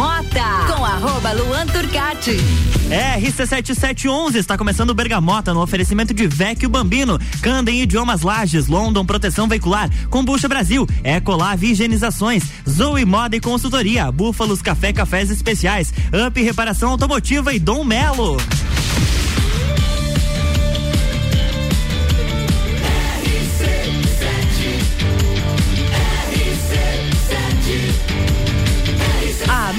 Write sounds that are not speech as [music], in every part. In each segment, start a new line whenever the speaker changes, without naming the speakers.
Bergamota, com arroba Luan Turcati.
É, RC7711 está começando Bergamota no oferecimento de Vecchio Bambino, Candem Idiomas Lages, London Proteção Veicular, Combucha Brasil, Ecolave Higienizações, Zoe Moda e Consultoria, Búfalos Café Cafés Especiais, Up Reparação Automotiva e Dom Melo.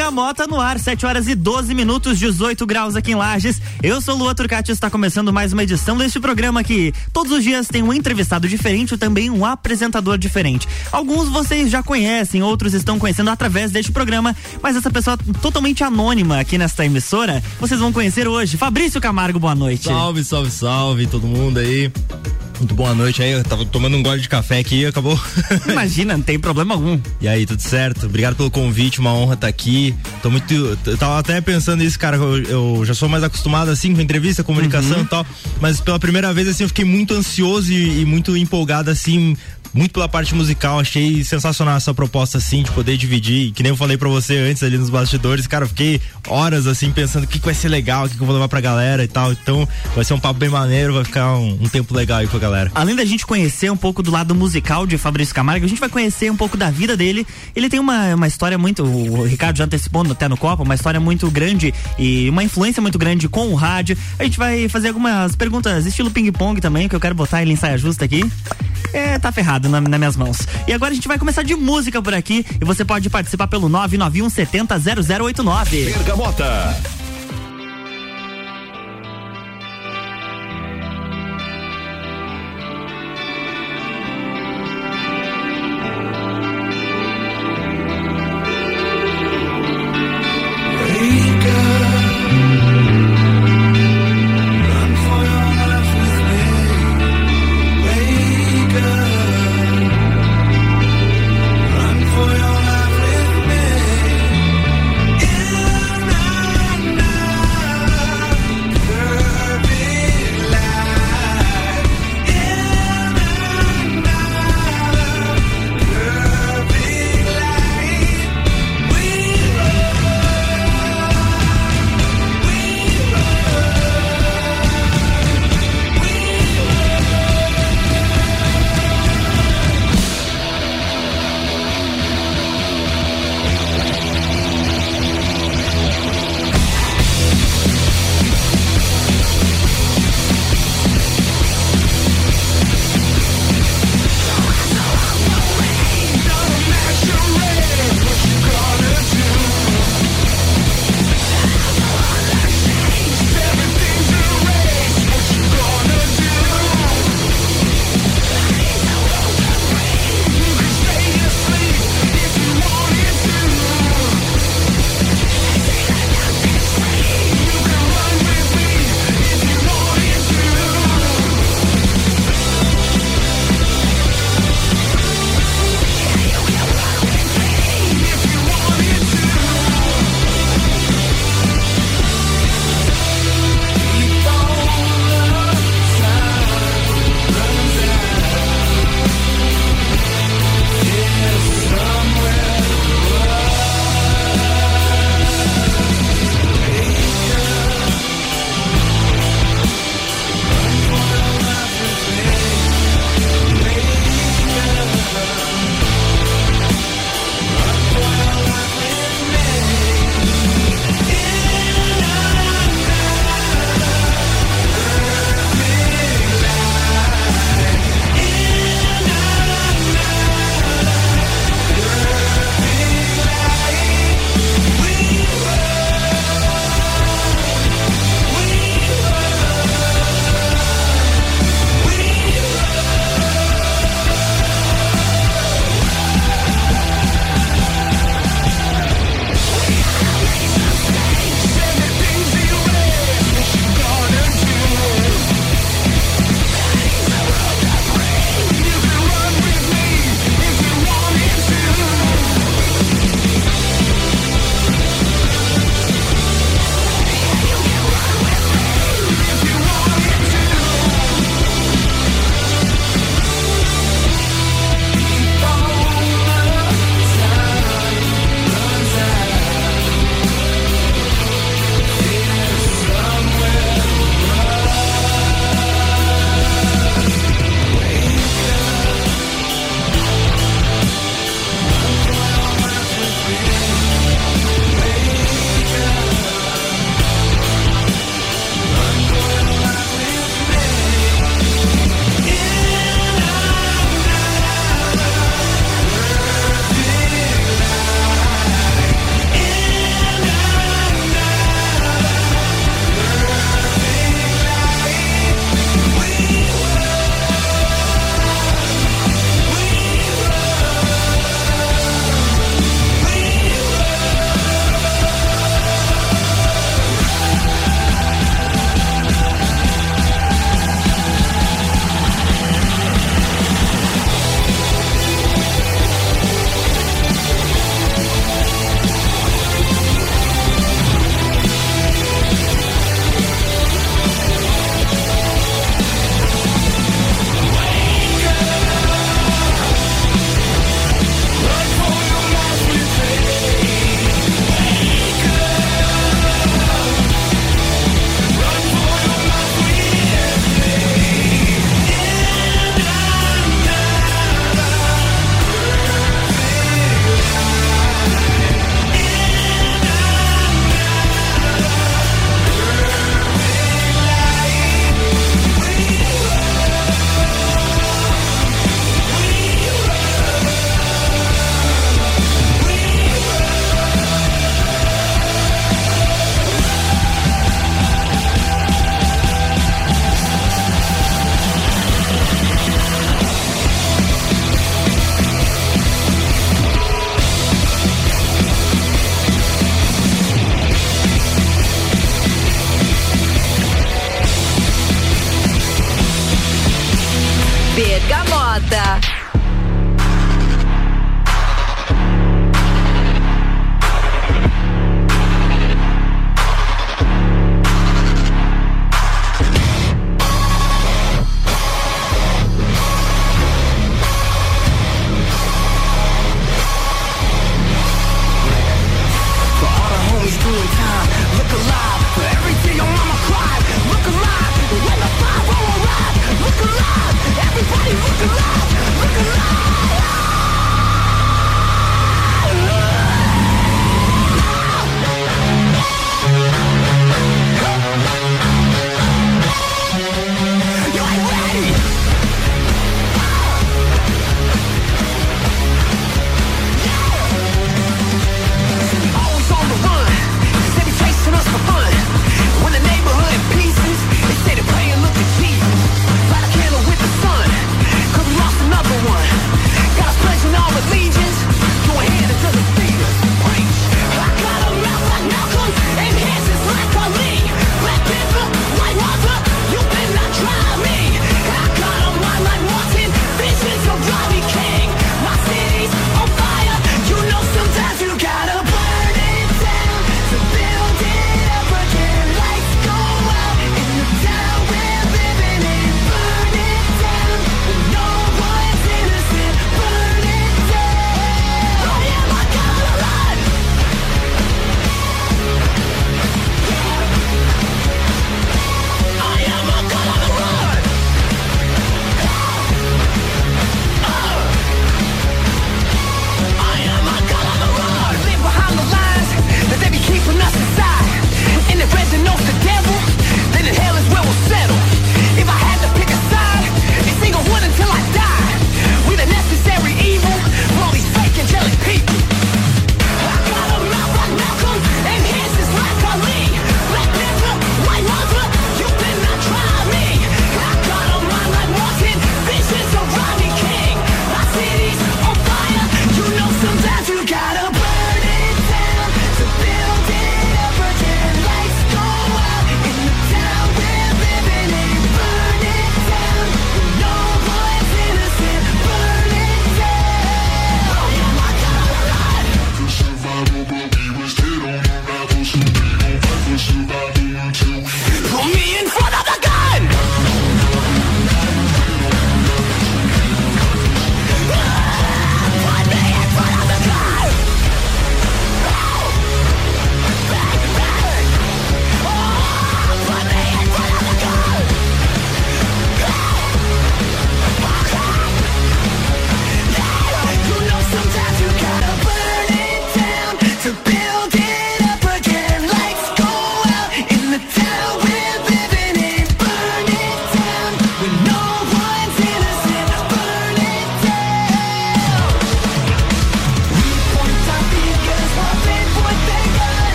Bergamota no ar, 7 horas e 12 minutos, 18 graus aqui em Lages. Eu sou Lua Turcati e está começando mais uma edição deste programa que todos os dias tem um entrevistado diferente e também um apresentador diferente. Alguns vocês já conhecem, outros estão conhecendo através deste programa, mas essa pessoa totalmente anônima aqui nesta emissora, vocês vão conhecer hoje. Fabrício Camargo, boa noite.
Salve, salve, salve, todo mundo aí. Muito boa noite aí, eu tava tomando um gole de café aqui e acabou. [laughs]
Imagina, não tem problema algum.
E aí, tudo certo? Obrigado pelo convite, uma honra estar tá aqui. Tô muito. Eu tava até pensando isso, cara, eu, eu, já sou mais acostumado assim com entrevista, comunicação uhum. e tal, mas pela primeira vez assim eu fiquei muito ansioso e, e muito empolgado assim muito pela parte musical, achei sensacional essa proposta assim, de poder dividir, que nem eu falei pra você antes ali nos bastidores, cara, fiquei horas assim pensando o que, que vai ser legal, o que, que eu vou levar pra galera e tal, então vai ser um papo bem maneiro, vai ficar um, um, tempo legal aí com a galera.
Além da gente conhecer um pouco do lado musical de Fabrício Camargo, a gente vai conhecer um pouco da vida dele, ele tem uma, uma história muito, o Ricardo já antecipou até no Copa, uma história muito grande e uma influência muito grande com o rádio, a gente vai fazer algumas perguntas estilo ping-pong também, que eu quero botar ele em saia justa aqui, é, tá ferrado na, nas minhas mãos. E agora a gente vai começar de música por aqui e você pode participar pelo 991 70 0089.
Bergamota.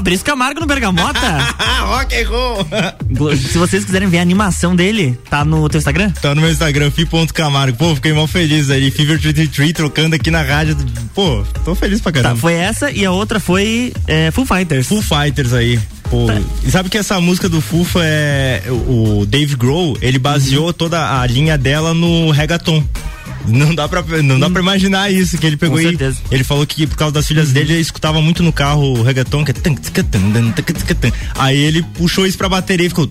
Fabrício Camargo no Bergamota.
Rock and roll.
Se vocês quiserem ver a animação dele, tá no teu Instagram?
Tá no meu Instagram, fi.camargo. Pô, fiquei mal feliz aí. Fever 33 trocando aqui na rádio. Pô, tô feliz pra caramba.
Tá, foi essa e a outra foi é, Full Fighters.
Full Fighters aí. Pô, tá. e sabe que essa música do Fufa é. O Dave Grohl, ele baseou uhum. toda a linha dela no reggaeton. Não dá pra, não dá pra imaginar isso, que ele pegou
Com
e ele falou que por causa das filhas uhum. dele, ele escutava muito no carro o reggaeton, que é Aí ele puxou isso pra bateria e ficou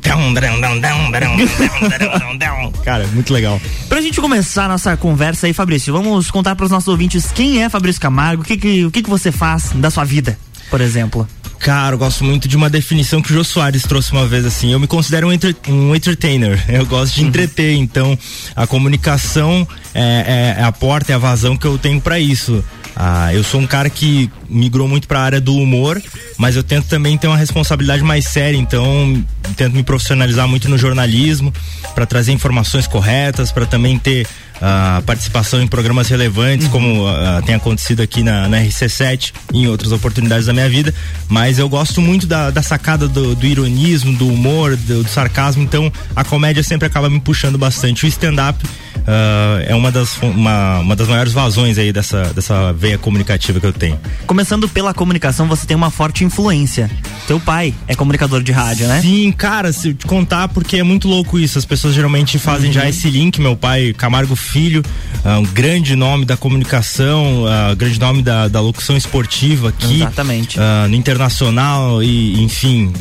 Cara, muito legal.
Pra gente começar a nossa conversa aí, Fabrício, vamos contar pros nossos ouvintes quem é Fabrício Camargo, o que que, o que que você faz da sua vida, por exemplo.
Cara, eu gosto muito de uma definição que o Jô Soares trouxe uma vez assim. Eu me considero um, entre, um entertainer. [laughs] Eu gosto de uhum. entreter. Então, a comunicação é, é, é, a porta, é a vazão que eu tenho para isso. Ah, eu sou um cara que migrou muito para a área do humor, mas eu tento também ter uma responsabilidade mais séria, então tento me profissionalizar muito no jornalismo para trazer informações corretas, para também ter a participação em programas relevantes, uhum. como uh, tem acontecido aqui na, na, RC7 e em outras oportunidades da minha vida. Mas eu gosto muito da, da sacada do, do, ironismo, do humor, do, do, sarcasmo, então a comédia sempre acaba me puxando bastante. O stand-up uh, é uma das, uma, uma das maiores vazões aí dessa, dessa veia comunicativa que eu tenho.
Começando pela comunicação, você tem uma forte influência. Teu pai é comunicador de rádio, né?
Sim, cara, se eu te contar, porque é muito louco isso. As pessoas geralmente fazem uhum. já esse link. Meu pai, Camargo Filho, uh, um grande nome da comunicação, uh, grande nome da, da locução esportiva aqui.
Exatamente.
No internacional e, enfim,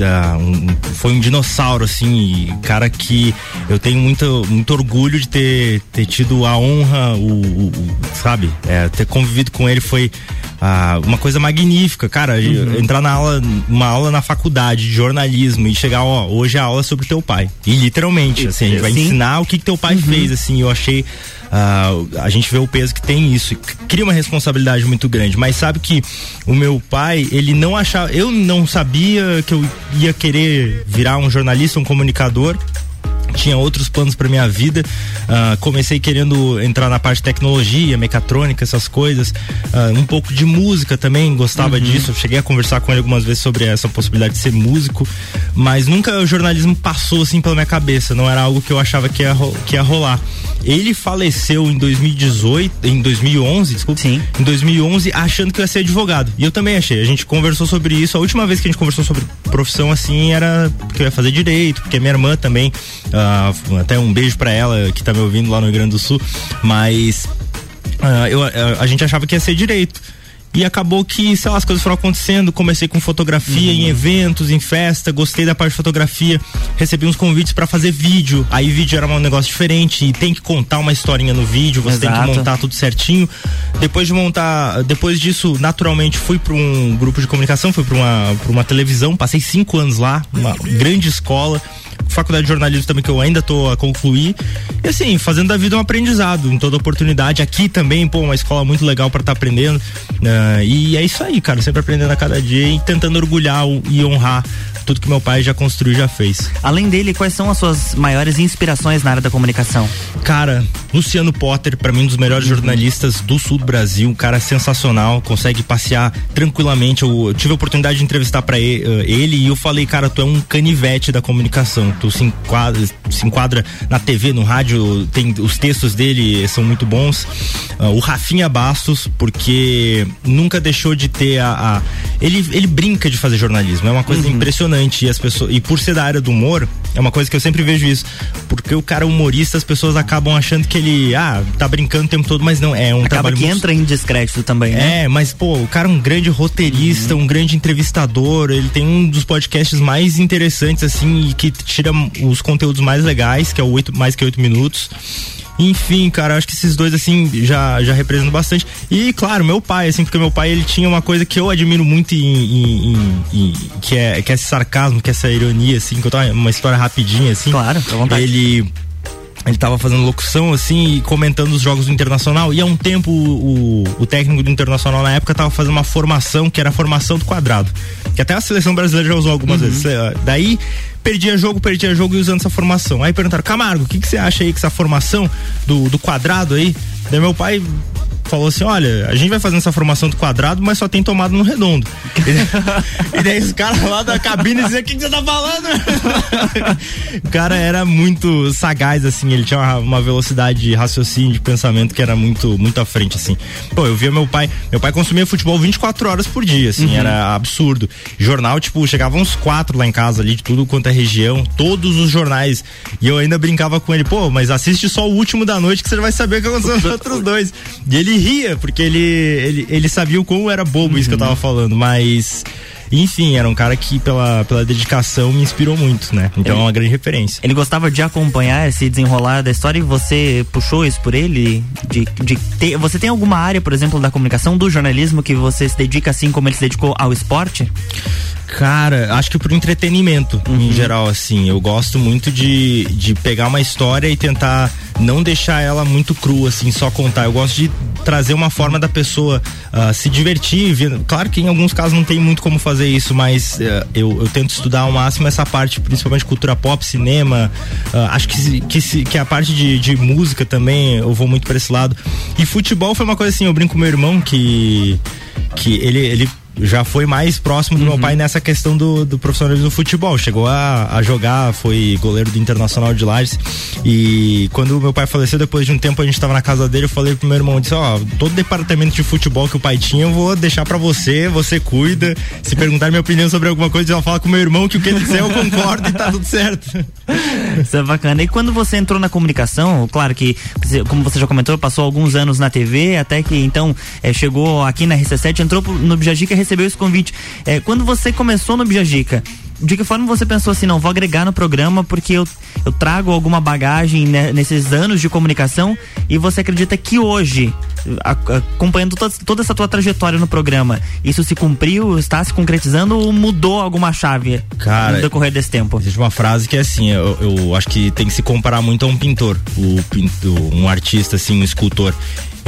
um, foi um dinossauro, assim, cara que eu tenho muito, muito orgulho de ter, ter tido a honra, o, o, sabe, é, ter convivido com ele foi ah, uma coisa magnífica, cara, uhum. entrar na aula, uma aula na faculdade de jornalismo e chegar, ó, hoje a aula é sobre teu pai. E literalmente, assim, a gente vai Sim. ensinar o que, que teu pai uhum. fez, assim, eu achei Uh, a gente vê o peso que tem isso, cria uma responsabilidade muito grande. Mas sabe que o meu pai, ele não achava, eu não sabia que eu ia querer virar um jornalista, um comunicador tinha outros planos para minha vida. Uh, comecei querendo entrar na parte de tecnologia, mecatrônica, essas coisas. Uh, um pouco de música também, gostava uhum. disso. Eu cheguei a conversar com ele algumas vezes sobre essa possibilidade de ser músico, mas nunca o jornalismo passou assim pela minha cabeça. Não era algo que eu achava que ia, que ia rolar. Ele faleceu em 2018, em 2011, desculpa.
Sim.
Em 2011, achando que ia ser advogado. E eu também achei. A gente conversou sobre isso. A última vez que a gente conversou sobre profissão assim era porque eu ia fazer direito, porque minha irmã também. Uh, até um beijo para ela que tá me ouvindo lá no Rio Grande do Sul. Mas uh, eu, a gente achava que ia ser direito. E acabou que, sei lá, as coisas foram acontecendo. Comecei com fotografia uhum. em eventos, em festa, gostei da parte de fotografia. Recebi uns convites para fazer vídeo. Aí vídeo era um negócio diferente e tem que contar uma historinha no vídeo, você Exato. tem que montar tudo certinho. Depois de montar, depois disso, naturalmente fui para um grupo de comunicação, fui para uma, pra uma televisão, passei cinco anos lá, uma grande escola faculdade de jornalismo também que eu ainda tô a concluir. E assim, fazendo da vida um aprendizado em toda oportunidade. Aqui também, pô, uma escola muito legal para estar tá aprendendo. Uh, e é isso aí, cara, sempre aprendendo a cada dia e tentando orgulhar e honrar tudo que meu pai já construiu já fez.
Além dele, quais são as suas maiores inspirações na área da comunicação?
Cara, Luciano Potter, para mim um dos melhores uhum. jornalistas do sul do Brasil, um cara sensacional, consegue passear tranquilamente. Eu, eu tive a oportunidade de entrevistar para ele, uh, ele, e eu falei, cara, tu é um canivete da comunicação. Tu se enquadra, se enquadra na TV, no rádio, tem os textos dele são muito bons. Uh, o Rafinha Bastos, porque nunca deixou de ter a, a ele ele brinca de fazer jornalismo, é uma coisa uhum. impressionante impressionante e as pessoas e por ser da área do humor é uma coisa que eu sempre vejo isso porque o cara humorista as pessoas acabam achando que ele ah tá brincando o tempo todo mas não é um
Acaba
trabalho
que muito... entra em descrédito também
né? é mas pô o cara é um grande roteirista uhum. um grande entrevistador ele tem um dos podcasts mais interessantes assim e que tira os conteúdos mais legais que é o oito mais que oito minutos enfim, cara, acho que esses dois, assim, já, já representam bastante. E, claro, meu pai, assim, porque meu pai, ele tinha uma coisa que eu admiro muito em, em, em, que, é, que é esse sarcasmo, que é essa ironia, assim, que eu tô uma história rapidinha, assim.
Claro, à vontade.
Ele ele tava fazendo locução assim e comentando os jogos do Internacional e há um tempo o, o, técnico do Internacional na época tava fazendo uma formação que era a formação do quadrado que até a seleção brasileira já usou algumas uhum. vezes daí perdia jogo, perdia jogo e usando essa formação. Aí perguntaram, Camargo, o que, que você acha aí que essa formação do, do quadrado aí? Daí meu pai falou assim: olha, a gente vai fazendo essa formação do quadrado, mas só tem tomada no redondo. e daí [laughs] os caras lá da cabine diziam: o que, que você tá falando? [laughs] o cara era muito sagaz, assim, ele tinha uma, uma, velocidade de raciocínio, de pensamento que era muito, muito à frente, assim. Pô, eu via meu pai, meu pai consumia futebol 24 horas por dia, assim, uhum. era absurdo. Jornal, tipo, chegavam uns quatro lá em casa ali, de tudo quanto é região, todos os jornais. E eu ainda brincava com ele, pô, mas assiste só o último da noite que você vai saber o que aconteceu nos [laughs] outros dois. E ele ria, porque ele, ele, ele sabia o como era bobo uhum. isso que eu tava falando, mas. Enfim, era um cara que pela, pela dedicação me inspirou muito, né? Então ele, é uma grande referência.
Ele gostava de acompanhar esse desenrolar da história e você puxou isso por ele? De, de ter, você tem alguma área, por exemplo, da comunicação, do jornalismo que você se dedica assim como ele se dedicou ao esporte?
Cara, acho que pro entretenimento uhum. em geral, assim. Eu gosto muito de, de pegar uma história e tentar não deixar ela muito crua, assim, só contar. Eu gosto de trazer uma forma da pessoa uh, se divertir. Claro que em alguns casos não tem muito como fazer isso, mas uh, eu, eu, tento estudar ao máximo essa parte, principalmente cultura pop, cinema. Uh, acho que, que, que a parte de, de música também eu vou muito para esse lado. E futebol foi uma coisa assim, eu brinco com meu irmão que que ele, ele já foi mais próximo do uhum. meu pai nessa questão do, do profissionalismo do futebol. Chegou a, a jogar, foi goleiro do Internacional de Lages. E quando meu pai faleceu, depois de um tempo a gente estava na casa dele, eu falei pro meu irmão, disse, ó, todo departamento de futebol que o pai tinha, eu vou deixar para você, você cuida. Se perguntar minha opinião sobre alguma coisa, já fala com meu irmão que o que ele disser eu concordo e tá tudo certo.
Isso é bacana. E quando você entrou na comunicação, claro que, como você já comentou, passou alguns anos na TV, até que então é, chegou aqui na RC7, entrou no Bijajica recebeu esse convite. É, quando você começou no Bijajica, de que forma você pensou assim, não, vou agregar no programa porque eu, eu trago alguma bagagem né, nesses anos de comunicação e você acredita que hoje, acompanhando toda, toda, essa tua trajetória no programa, isso se cumpriu, está se concretizando ou mudou alguma chave
Cara,
no decorrer desse tempo?
Existe uma frase que é assim, eu, eu acho que tem que se comparar muito a um pintor, o, um artista assim, um escultor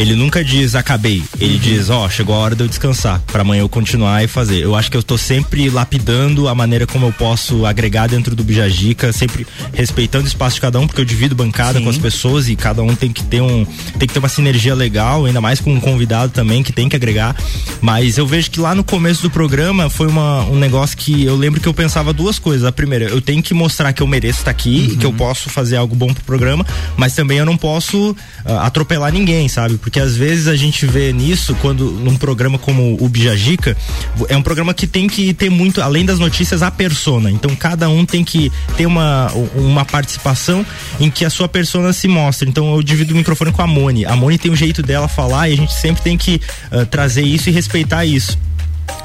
ele nunca diz acabei. Ele uhum. diz, ó, oh, chegou a hora de eu descansar, para amanhã eu continuar e fazer. Eu acho que eu tô sempre lapidando a maneira como eu posso agregar dentro do Bijajica, sempre respeitando o espaço de cada um, porque eu divido bancada Sim. com as pessoas e cada um tem que ter um tem que ter uma sinergia legal, ainda mais com um convidado também que tem que agregar. Mas eu vejo que lá no começo do programa foi uma, um negócio que eu lembro que eu pensava duas coisas. A primeira, eu tenho que mostrar que eu mereço estar aqui, uhum. que eu posso fazer algo bom pro programa, mas também eu não posso uh, atropelar ninguém, sabe? Porque às vezes a gente vê nisso quando num programa como o Bijajica, é um programa que tem que ter muito, além das notícias, a persona. Então cada um tem que ter uma, uma participação em que a sua persona se mostra. Então eu divido o microfone com a Moni. A Moni tem um jeito dela falar e a gente sempre tem que uh, trazer isso e respeitar isso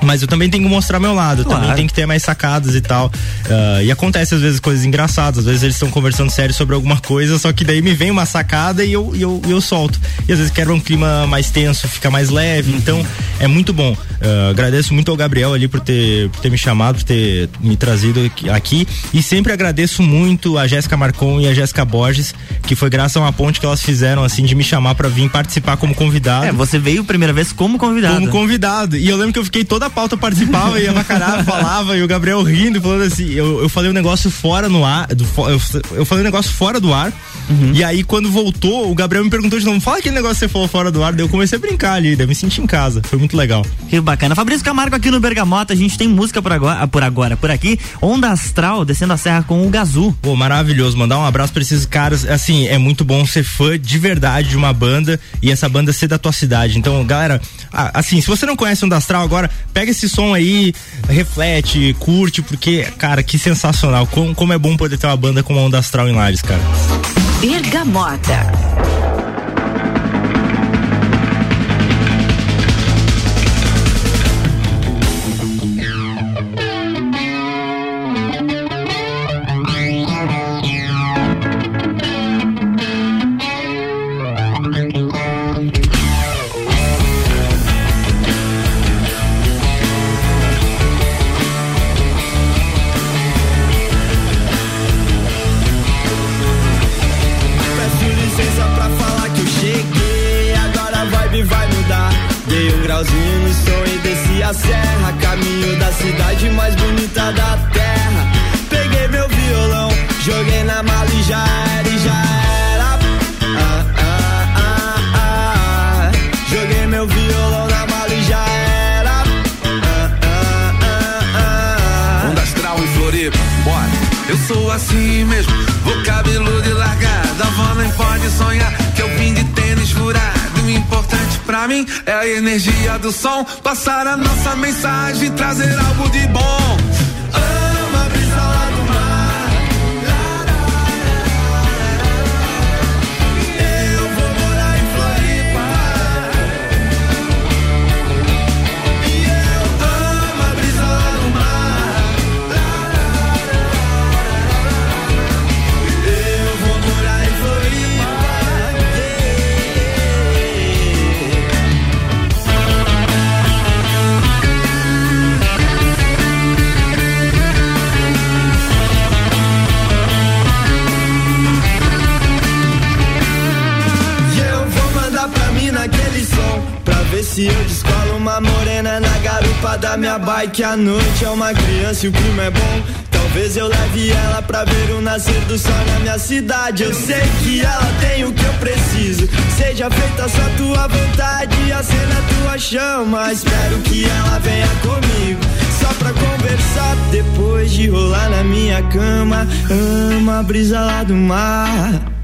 mas eu também tenho que mostrar meu lado, claro. também tem que ter mais sacadas e tal. Uh, e acontece às vezes coisas engraçadas, às vezes eles estão conversando sério sobre alguma coisa, só que daí me vem uma sacada e eu, eu, eu solto. E às vezes quero um clima mais tenso, fica mais leve, uhum. então é muito bom. Uh, agradeço muito ao Gabriel ali por ter, por ter me chamado, por ter me trazido aqui. E sempre agradeço muito a Jéssica Marcon e a Jéssica Borges, que foi graças a uma ponte que elas fizeram, assim, de me chamar para vir participar como convidado. É,
você veio primeira vez como convidado.
Como convidado. E eu lembro que eu fiquei todo toda a pauta participava e a Macará [laughs] falava e o Gabriel rindo, falando assim. Eu, eu falei um negócio fora no ar. Do, eu, eu falei um negócio fora do ar. Uhum. E aí, quando voltou, o Gabriel me perguntou de novo: fala aquele negócio que você falou fora do ar. Daí eu comecei a brincar ali, daí eu me senti em casa. Foi muito legal.
Que bacana. Fabrício Camargo aqui no Bergamota. A gente tem música por agora, por agora, por aqui. Onda Astral descendo a serra com o Gazu.
Pô, maravilhoso. Mandar um abraço pra esses caras. Assim, é muito bom ser fã de verdade de uma banda e essa banda ser da tua cidade. Então, galera, assim, se você não conhece Onda Astral agora, pega esse som aí, reflete, curte, porque, cara, que sensacional. Como, como é bom poder ter uma banda como a Onda Astral em Lares, cara.
Bergamota. Do som. Passar a nossa mensagem, trazer algo de bom. Minha bike A noite é uma criança e o clima é bom. Talvez eu leve ela pra ver o nascer do sol na minha cidade. Eu sei que ela tem o que eu preciso. Seja feita só tua vontade Acenda tua chama. Espero que ela venha comigo Só pra conversar. Depois de rolar na minha cama Ama a brisa lá do mar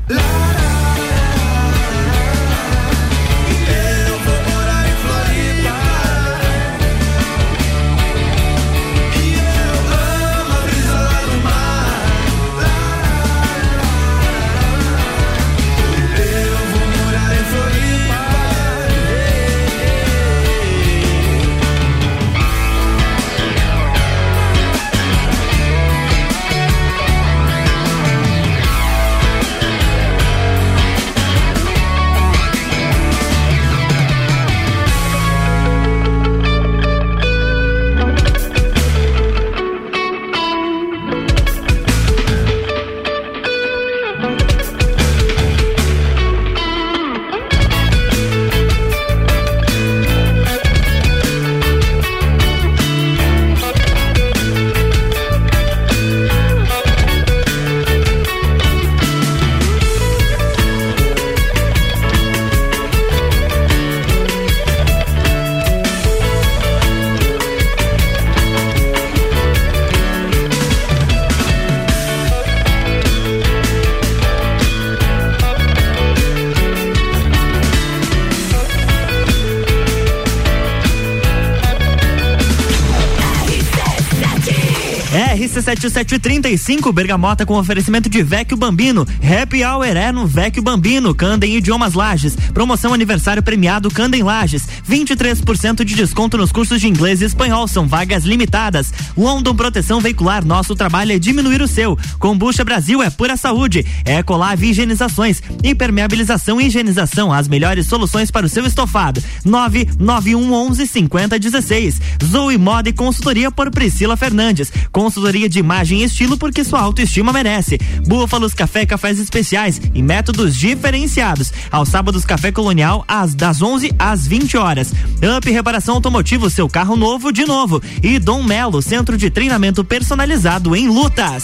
RC7735, Bergamota com oferecimento de Vecchio Bambino. Happy Hour é no Vecchio Bambino, Candem Idiomas Lages. Promoção aniversário premiado Candem Lages. 23% de desconto nos cursos de inglês e espanhol, são vagas limitadas. London Proteção Veicular, nosso trabalho é diminuir o seu. Combucha Brasil é pura saúde. Ecolave Higienizações, impermeabilização e higienização, as melhores soluções para o seu estofado. 991 11 50 16. Zoe Moda e Consultoria por Priscila Fernandes. Consultoria de imagem e estilo porque sua autoestima merece. Búfalos Café Cafés Especiais e métodos diferenciados. Aos sábados Café Colonial às das 11 às 20 horas. Up Reparação Automotivo, seu carro novo de novo. E Dom Melo, centro de treinamento personalizado em lutas.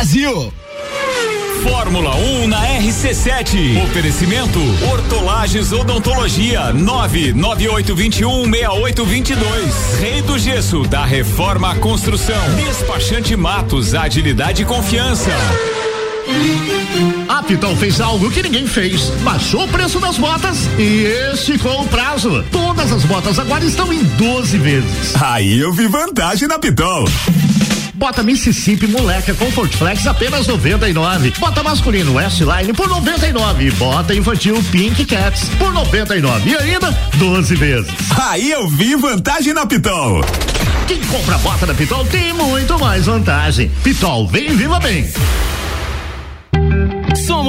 Brasil.
Fórmula 1 um na RC7. Oferecimento Hortolagens Odontologia 998216822. Rei do Gesso da Reforma Construção. Despachante Matos, agilidade e confiança.
A Pitol fez algo que ninguém fez. Baixou o preço das botas e esticou o prazo. Todas as botas agora estão em 12 vezes.
Aí eu vi vantagem na Pitol.
Bota Mississippi Moleca Comfort Flex apenas 99. Bota masculino S-Line por 99. Bota infantil Pink Cats por 99. E ainda 12 vezes.
Aí eu vi vantagem na Pitol.
Quem compra bota na Pitol tem muito mais vantagem. Pitol, vem viva bem.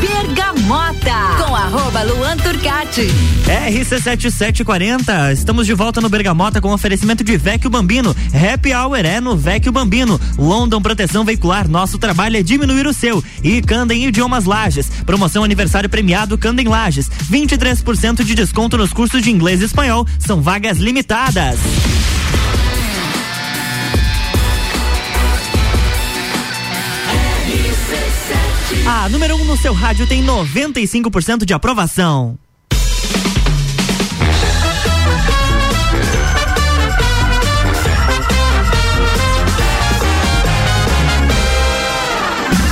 Bergamota, com arroba Luan Turcati.
RC7740, estamos de volta no Bergamota com oferecimento de Vecchio Bambino. Happy Hour é no Vecchio Bambino. London Proteção Veicular, nosso trabalho é diminuir o seu. E Candem Idiomas Lages, promoção aniversário premiado Candem Lages. 23% de desconto nos cursos de inglês e espanhol, são vagas limitadas. A número 1 um no seu rádio tem 95% de aprovação.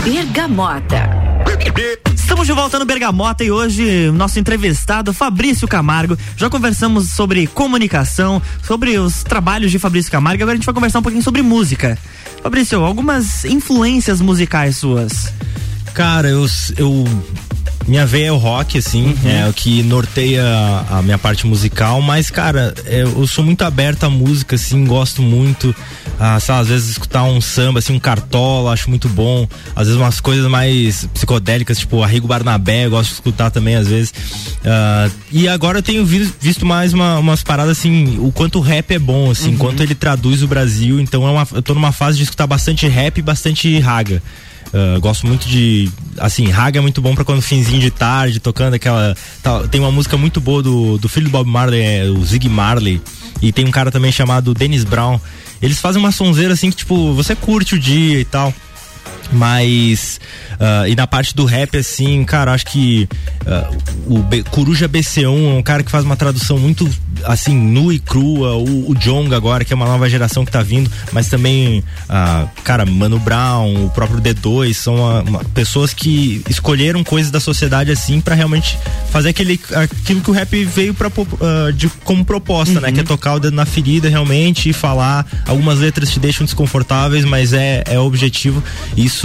Bergamota.
Estamos de volta no Bergamota e hoje nosso entrevistado Fabrício Camargo. Já conversamos sobre comunicação, sobre os trabalhos de Fabrício Camargo. Agora a gente vai conversar um pouquinho sobre música. Fabrício, algumas influências musicais suas.
Cara, eu, eu minha veia é o rock, assim, uhum. é o que norteia a, a minha parte musical, mas, cara, é, eu sou muito aberto à música, assim, gosto muito. Ah, sabe, às vezes escutar um samba, assim, um cartola, acho muito bom. Às vezes umas coisas mais psicodélicas, tipo Arrigo Barnabé, eu gosto de escutar também, às vezes. Ah, e agora eu tenho visto, visto mais uma, umas paradas, assim, o quanto o rap é bom, assim, uhum. quanto ele traduz o Brasil. Então é uma, eu tô numa fase de escutar bastante rap e bastante raga. Uh, gosto muito de. Assim, raga é muito bom para quando finzinho de tarde, tocando aquela. Tá, tem uma música muito boa do, do filho do Bob Marley, é, o Zig Marley. E tem um cara também chamado Dennis Brown, Eles fazem uma sonzeira assim que, tipo, você curte o dia e tal. Mas. Uh, e na parte do rap, assim, cara, acho que uh, o B, Coruja BC1 é um cara que faz uma tradução muito, assim, nua e crua. O, o Jong agora, que é uma nova geração que tá vindo, mas também, uh, cara, Mano Brown, o próprio D2, são uma, uma, pessoas que escolheram coisas da sociedade, assim, para realmente fazer aquele, aquilo que o rap veio pra, de, como proposta, uhum. né? Que é tocar o dedo na ferida realmente e falar. Algumas letras te deixam desconfortáveis, mas é, é objetivo. Isso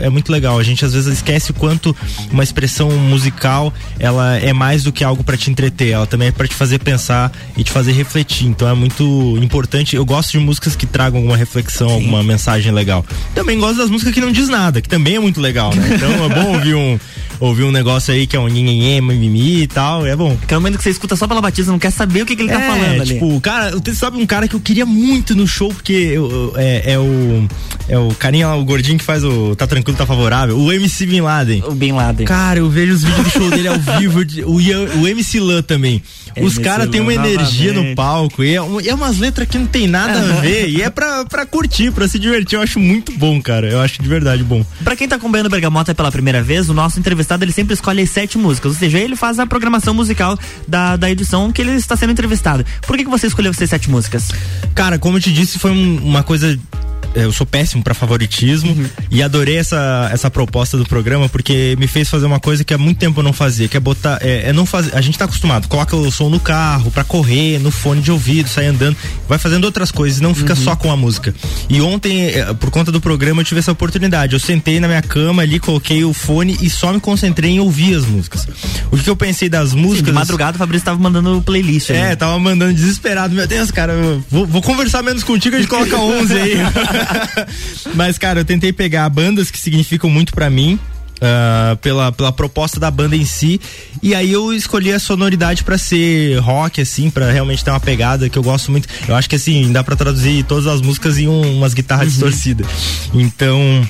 é muito legal. A gente às vezes esquece o quanto uma expressão musical ela é mais do que algo para te entreter, ela também é para te fazer pensar e te fazer refletir. Então é muito importante. Eu gosto de músicas que tragam alguma reflexão, Sim. alguma mensagem legal. Também gosto das músicas que não diz nada, que também é muito legal, né? Então é bom ouvir um [laughs] ouvir um negócio aí que é um nhenhenhê, mimimi e tal, é bom.
Que um momento que você escuta só pela batida, não quer saber o que, que ele tá é, tá falando
tipo, ali. cara, você sabe um cara que eu queria muito no show, porque eu, é, é, o é o carinha lá, o gordinho que faz o Tá Tranquilo, Tá Favorável, o MC Bin Laden.
O Bin Laden.
Cara, eu vejo os vídeos do show dele ao vivo, o, o MC Lan também. Os caras têm uma energia novamente. no palco e é, é umas letras que não tem nada a [laughs] ver e é pra, pra curtir, pra se divertir. Eu acho muito bom, cara. Eu acho de verdade bom.
Pra quem tá acompanhando o Bergamota pela primeira vez, o nosso entrevistado ele sempre escolhe sete músicas, ou seja, ele faz a programação musical da, da edição que ele está sendo entrevistado. Por que, que você escolheu essas sete músicas?
Cara, como eu te disse, foi um, uma coisa eu sou péssimo para favoritismo uhum. e adorei essa, essa proposta do programa porque me fez fazer uma coisa que há muito tempo eu não fazia, que é botar, é, é não fazer, a gente tá acostumado, coloca o som no carro para correr, no fone de ouvido, sai andando, vai fazendo outras coisas, não fica uhum. só com a música. E ontem, é, por conta do programa, eu tive essa oportunidade. Eu sentei na minha cama ali, coloquei o fone e só me concentrei em ouvir as músicas. O que, eu pensei das músicas? Sim, de
madrugada o Fabrício tava mandando playlist.
É, tava mandando desesperado. Meu Deus, cara, vou, vou, conversar menos contigo, a gente coloca 11 aí. [laughs] [laughs] Mas, cara, eu tentei pegar bandas que significam muito para mim. Uh, pela, pela proposta da banda em si. E aí eu escolhi a sonoridade para ser rock, assim, para realmente ter uma pegada que eu gosto muito. Eu acho que assim, dá para traduzir todas as músicas em um, umas guitarras uhum. distorcidas. Então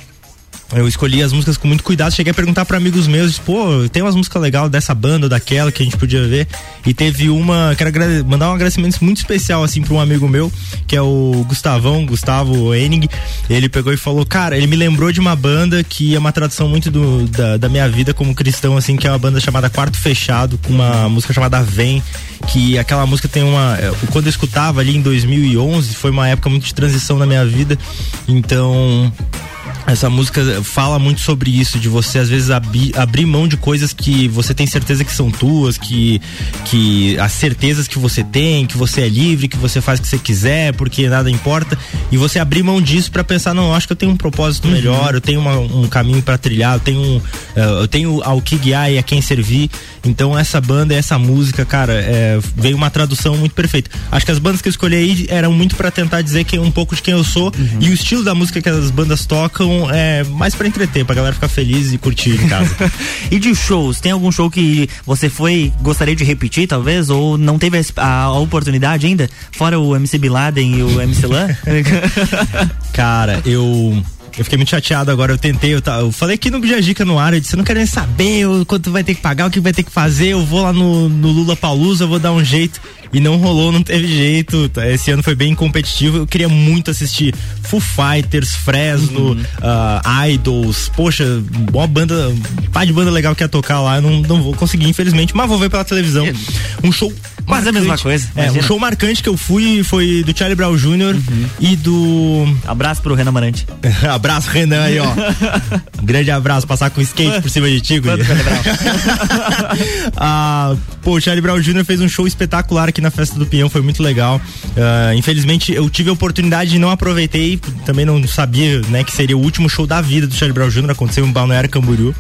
eu escolhi as músicas com muito cuidado. Cheguei a perguntar para amigos meus, pô, tem umas músicas legais dessa banda daquela que a gente podia ver. E teve uma, quero mandar um agradecimento muito especial assim para um amigo meu, que é o Gustavão, Gustavo Enig. Ele pegou e falou, cara, ele me lembrou de uma banda que é uma tradução muito do, da, da minha vida como cristão, assim, que é uma banda chamada Quarto Fechado, com uma música chamada Vem, que aquela música tem uma, é, quando eu escutava ali em 2011, foi uma época muito de transição na minha vida. Então, essa música fala muito sobre isso, de você às vezes abrir, abrir mão de coisas que você tem certeza que são tuas, que, que as certezas que você tem, que você é livre, que você faz o que você quiser, porque nada importa, e você abrir mão disso para pensar, não, eu acho que eu tenho um propósito uhum. melhor, eu tenho uma, um caminho para trilhar, eu tenho, uh, eu tenho ao que guiar e a quem servir. Então essa banda, essa música, cara, é, veio uma tradução muito perfeita. Acho que as bandas que eu escolhi aí eram muito para tentar dizer que um pouco de quem eu sou uhum. e o estilo da música que as bandas tocam é mais para entreter, pra galera ficar feliz e curtir em casa. [laughs]
e de shows, tem algum show que você foi, gostaria de repetir, talvez, ou não teve a, a oportunidade ainda? Fora o MC Biladen e o [laughs] MC Lan? [laughs]
Cara, eu eu fiquei muito chateado agora, eu tentei, eu, eu falei aqui no Bijajica no ar, eu disse, eu não quero nem saber o quanto vai ter que pagar, o que vai ter que fazer, eu vou lá no, no Lula Paulusa, eu vou dar um jeito. E não rolou, não teve jeito. Tá, esse ano foi bem competitivo. Eu queria muito assistir Foo Fighters, Fresno, uhum. uh, Idols. Poxa, uma banda, pá de banda legal que ia tocar lá. Eu não, não vou conseguir, infelizmente, mas vou ver pela televisão. Um show
mas é a mesma coisa.
É, um show marcante que eu fui foi do Charlie Brown Jr. Uhum. e do.
Abraço pro Renan Marante. [laughs]
abraço, Renan aí, ó. [laughs] grande abraço, passar com skate por cima de ti, [laughs] ah, Pô, o Charlie Brown Jr. fez um show espetacular aqui na festa do Pinhão, foi muito legal. Uh, infelizmente, eu tive a oportunidade e não aproveitei, também não sabia, né, que seria o último show da vida do Charlie Brown Jr. aconteceu em Balneário Camboriú.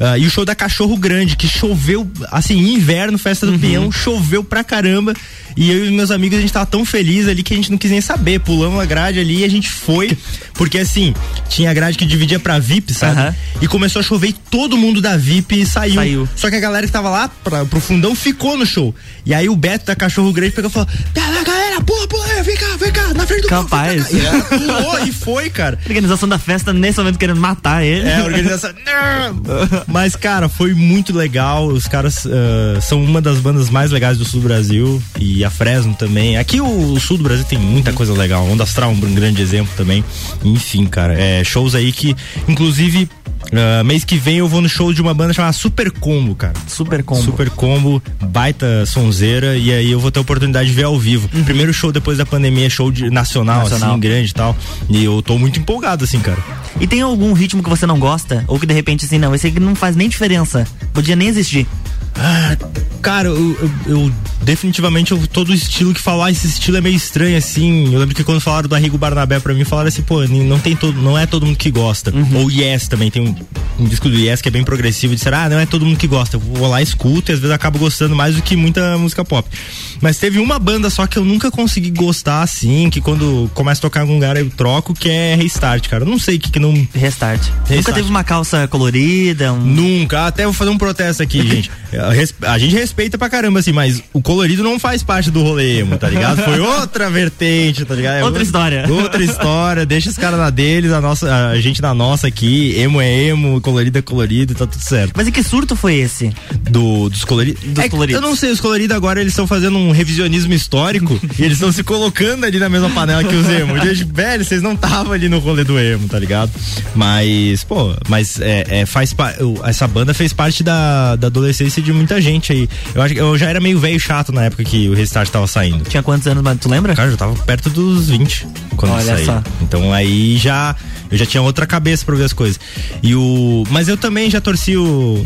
Uh, e o show da Cachorro Grande, que choveu, assim, inverno, festa do uhum. Peão, choveu pra caramba. E eu e meus amigos, a gente tava tão feliz ali que a gente não quis nem saber. Pulamos a grade ali e a gente foi. Porque assim, tinha a grade que dividia pra VIP, sabe? Uhum. E começou a chover e todo mundo da VIP saiu. saiu. Só que a galera que tava lá pra, pro fundão ficou no show. E aí o Beto da Cachorro Grande pegou e falou: galera, pula, pula, vem cá, vem cá, na frente do
Capaz.
E pulou e foi, cara. [laughs]
A organização da festa nesse momento querendo matar ele.
É, a organização. [laughs] Mas, cara, foi muito legal. Os caras uh, são uma das bandas mais legais do sul do Brasil. E a Fresno também. Aqui o, sul do Brasil tem muita coisa legal. Onda Astral é um grande exemplo também. Enfim, cara, é, shows aí que, inclusive, Uh, mês que vem eu vou no show de uma banda chamada Super Combo, cara.
Super Combo.
Super Combo, baita sonzeira, e aí eu vou ter a oportunidade de ver ao vivo. Uhum. Primeiro show depois da pandemia, show de, nacional, nacional, assim, grande e tal. E eu tô muito empolgado, assim, cara.
E tem algum ritmo que você não gosta? Ou que de repente, assim, não, esse aqui não faz nem diferença. Podia nem existir.
Ah, cara, eu, eu, eu definitivamente eu, todo estilo que falar, esse estilo é meio estranho, assim. Eu lembro que quando falaram do Arrigo Barnabé pra mim, falaram assim, pô, não tem todo, não é todo mundo que gosta. Uhum. Ou Yes também, tem um, um, disco do Yes que é bem progressivo, disseram, ah, não é todo mundo que gosta. Eu vou lá, escuto e às vezes acabo gostando mais do que muita música pop. Mas teve uma banda só que eu nunca consegui gostar, assim, que quando começa a tocar em algum lugar eu troco, que é Restart, cara. Eu não sei o que que não...
Restart. Restart. Nunca teve uma calça colorida? Um...
Nunca. Até vou fazer um protesto aqui, [laughs] gente. A gente respeita pra caramba, assim, mas o colorido não faz parte do rolê emo, tá ligado? Foi [laughs] outra vertente, tá ligado? É
outra história.
Outra história. Deixa os caras na deles, a, nossa, a gente na nossa aqui. Emo é emo, colorido é colorido, tá tudo certo.
Mas e que surto foi esse?
Do, dos, colori... dos
é, coloridos.
Eu não sei, os coloridos agora eles estão fazendo um revisionismo histórico [laughs] e eles estão se colocando ali na mesma panela que os emo. Gente, velho, vocês não estavam ali no rolê do emo, tá ligado? Mas, pô, mas é, é faz essa banda fez parte da, da adolescência de muita gente aí. Eu acho que eu já era meio velho chato na época que o Restart tava saindo.
Tinha quantos anos, tu lembra?
Cara, eu tava perto dos 20 quando Olha eu saí. Só. Então aí já eu já tinha outra cabeça pra ver as coisas. E o mas eu também já torci o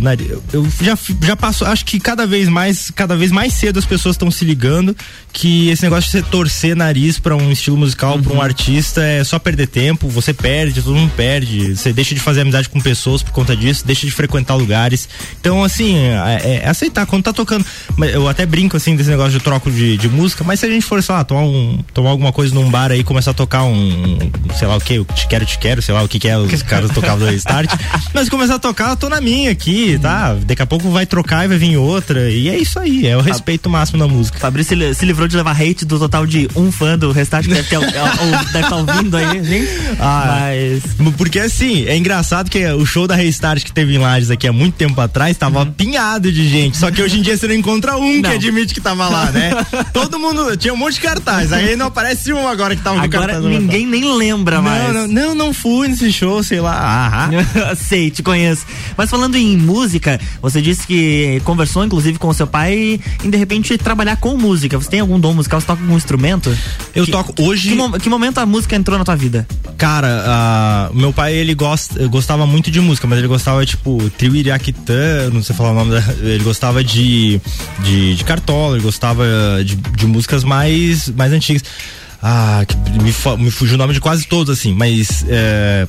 eu já já passo, acho que cada vez mais, cada vez mais cedo as pessoas estão se ligando que esse negócio de você torcer nariz para um estilo musical, uhum. para um artista é só perder tempo, você perde, todo mundo perde, você deixa de fazer amizade com pessoas por conta disso, deixa de frequentar lugares. Então assim, é, é aceitar quando tá tocando. Eu até brinco assim desse negócio de troco de, de música, mas se a gente for, sei lá, tomar, um, tomar alguma coisa num bar aí, começar a tocar um, sei lá o que, o te quero, te quero, sei lá o que que é, os caras tocavam do Restart, [laughs] mas começar a tocar, eu tô na minha aqui, tá? Daqui a pouco vai trocar e vai vir outra, e é isso aí, é o respeito máximo da música.
Fabrício se livrou de levar hate do total de um fã do Restart, que deve estar tá ouvindo aí, gente. [laughs] Ah,
mas... Porque assim, é engraçado que o show da Restart que teve em Lages aqui há muito tempo atrás, tava uhum. pinhado de gente, só que hoje em dia você não encontra um não. que admite que tava lá, né? [laughs] Todo mundo, tinha um monte de cartaz, aí não aparece um agora que tava
agora cartaz. ninguém nem lembra mais.
Não, não, não fui nesse show, sei lá.
Ah, [laughs] sei, te conheço. Mas falando em música, você disse que conversou inclusive com o seu pai em de repente trabalhar com música. Você tem algum dom musical? Você toca algum instrumento?
Eu que, toco hoje.
Que, que, momento a música entrou na tua vida?
Cara, uh, meu pai ele gosta, gostava muito de música, mas ele gostava tipo trio Iriaquitã, não sei falar o nome da, ele gostava de de, de cartola, ele gostava de, de músicas mais mais antigas. Ah, me, me fugiu o nome de quase todos, assim, mas é,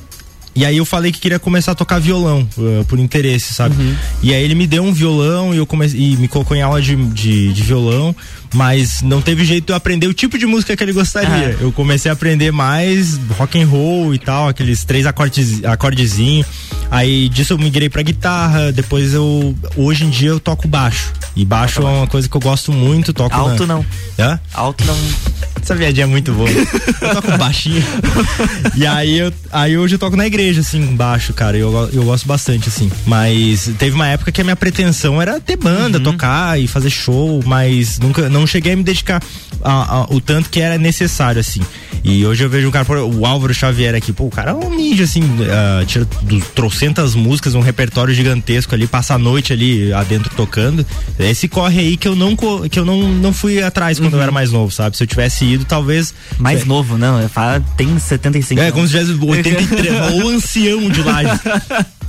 e aí eu falei que queria começar a tocar violão, uh, por interesse, sabe? Uhum. E aí ele me deu um violão e eu comecei e me colocou em aula de, de, de, violão, mas não teve jeito de eu aprender o tipo de música que ele gostaria. Eu comecei a aprender mais rock and roll e tal, aqueles três acordes, acordezinhos. Aí disso eu migrei pra guitarra, depois eu hoje em dia eu toco baixo. E baixo é uma coisa que eu gosto muito, toco
Alto na... não.
Hã?
Alto não.
Essa viadinha é muito boa. eu toco baixinho. e aí eu aí hoje eu toco na igreja assim, baixo, cara. Eu, eu gosto bastante assim. Mas teve uma época que a minha pretensão era ter banda, uhum. tocar e fazer show, mas nunca não cheguei a me dedicar a, a, o tanto que era necessário assim. E hoje eu vejo um cara, o Álvaro Xavier aqui, pô, o cara é um ninja, assim, uh, tira do, trocentas músicas, um repertório gigantesco ali, passa a noite ali adentro tocando. Esse corre aí que eu não, que eu não, não fui atrás quando uhum. eu era mais novo, sabe? Se eu tivesse ido, talvez.
Mais é, novo, não, tem 75
É, anos. como se tivesse 83, [laughs] o ancião de lá.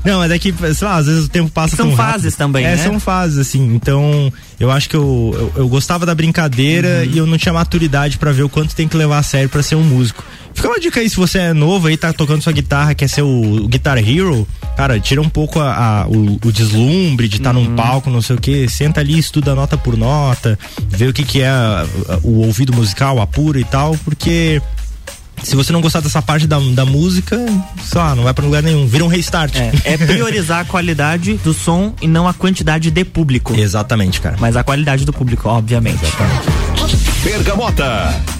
Não, mas é que, sei lá, às vezes o tempo passa
São fases
rápido.
também,
é,
né?
são fases, assim. Então, eu acho que eu, eu, eu gostava da brincadeira uhum. e eu não tinha maturidade para ver o quanto tem que levar a sério para ser um músico. Fica uma dica aí, se você é novo aí, tá tocando sua guitarra, quer ser o, o Guitar Hero, cara, tira um pouco a, a o, o, deslumbre de estar tá uhum. num palco, não sei o que, senta ali, estuda nota por nota, vê o que que é a, a, o ouvido musical, apura e tal, porque se você não gostar dessa parte da, da música, sei lá, não vai pra lugar nenhum. Vira um restart.
É, é priorizar a qualidade do som e não a quantidade de público.
Exatamente, cara.
Mas a qualidade do público, obviamente. Exatamente.
Bergamota.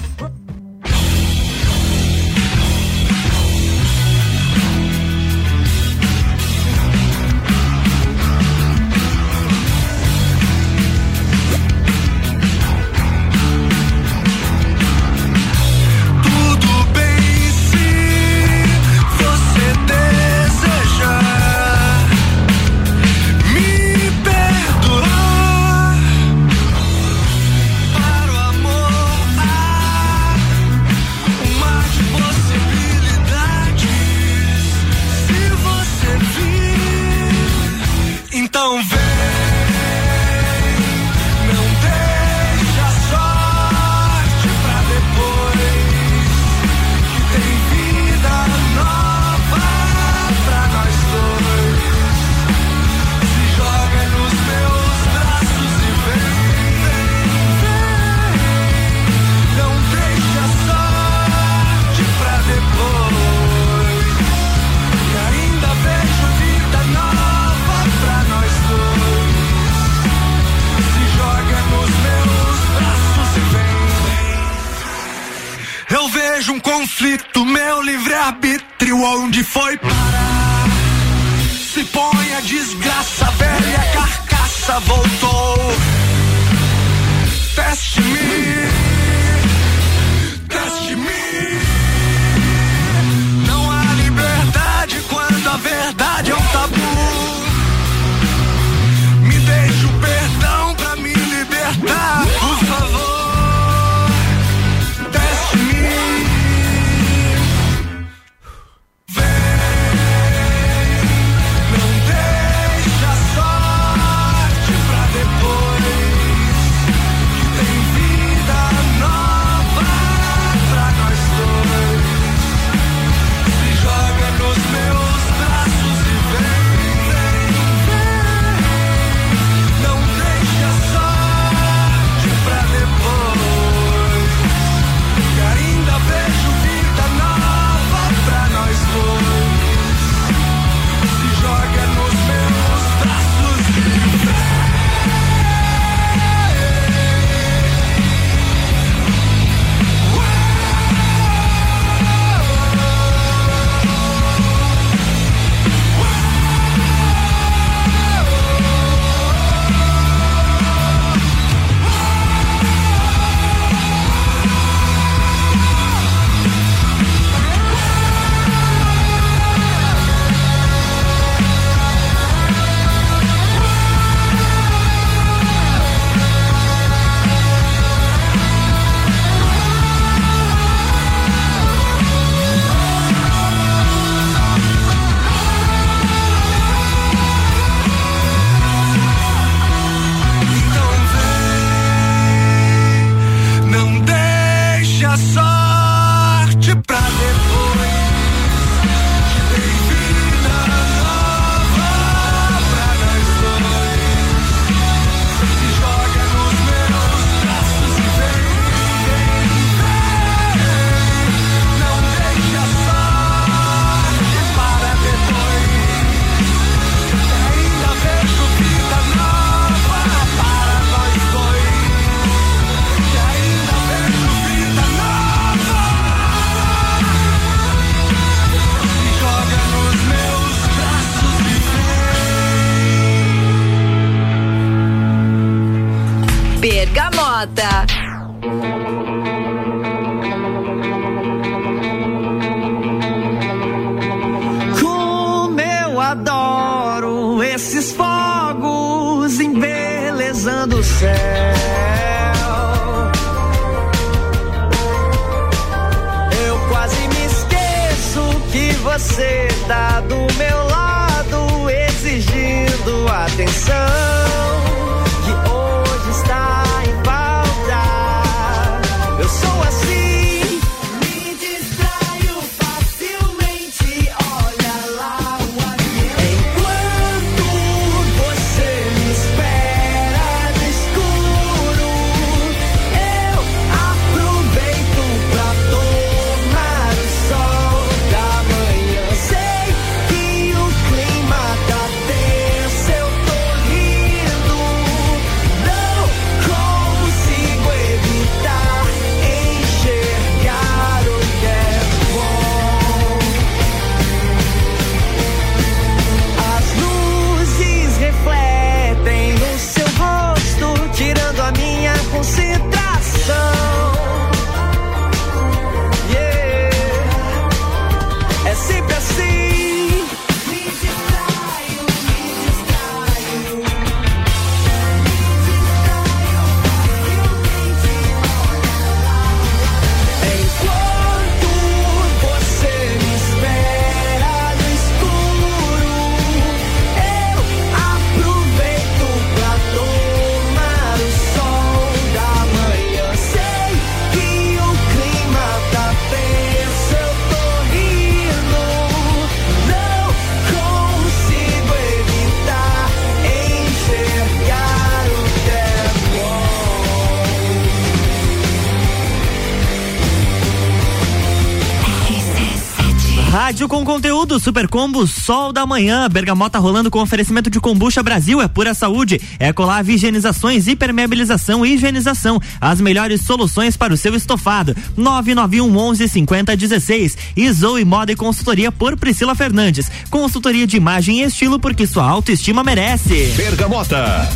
Super Combo, Sol da Manhã, Bergamota rolando com oferecimento de Combucha Brasil, é pura saúde, Ecolave Higienizações, Hipermeabilização e Higienização, as melhores soluções para o seu estofado, 991 11 50 16 e Zoe Moda e Consultoria por Priscila Fernandes, consultoria de imagem e estilo porque sua autoestima merece.
Bergamota.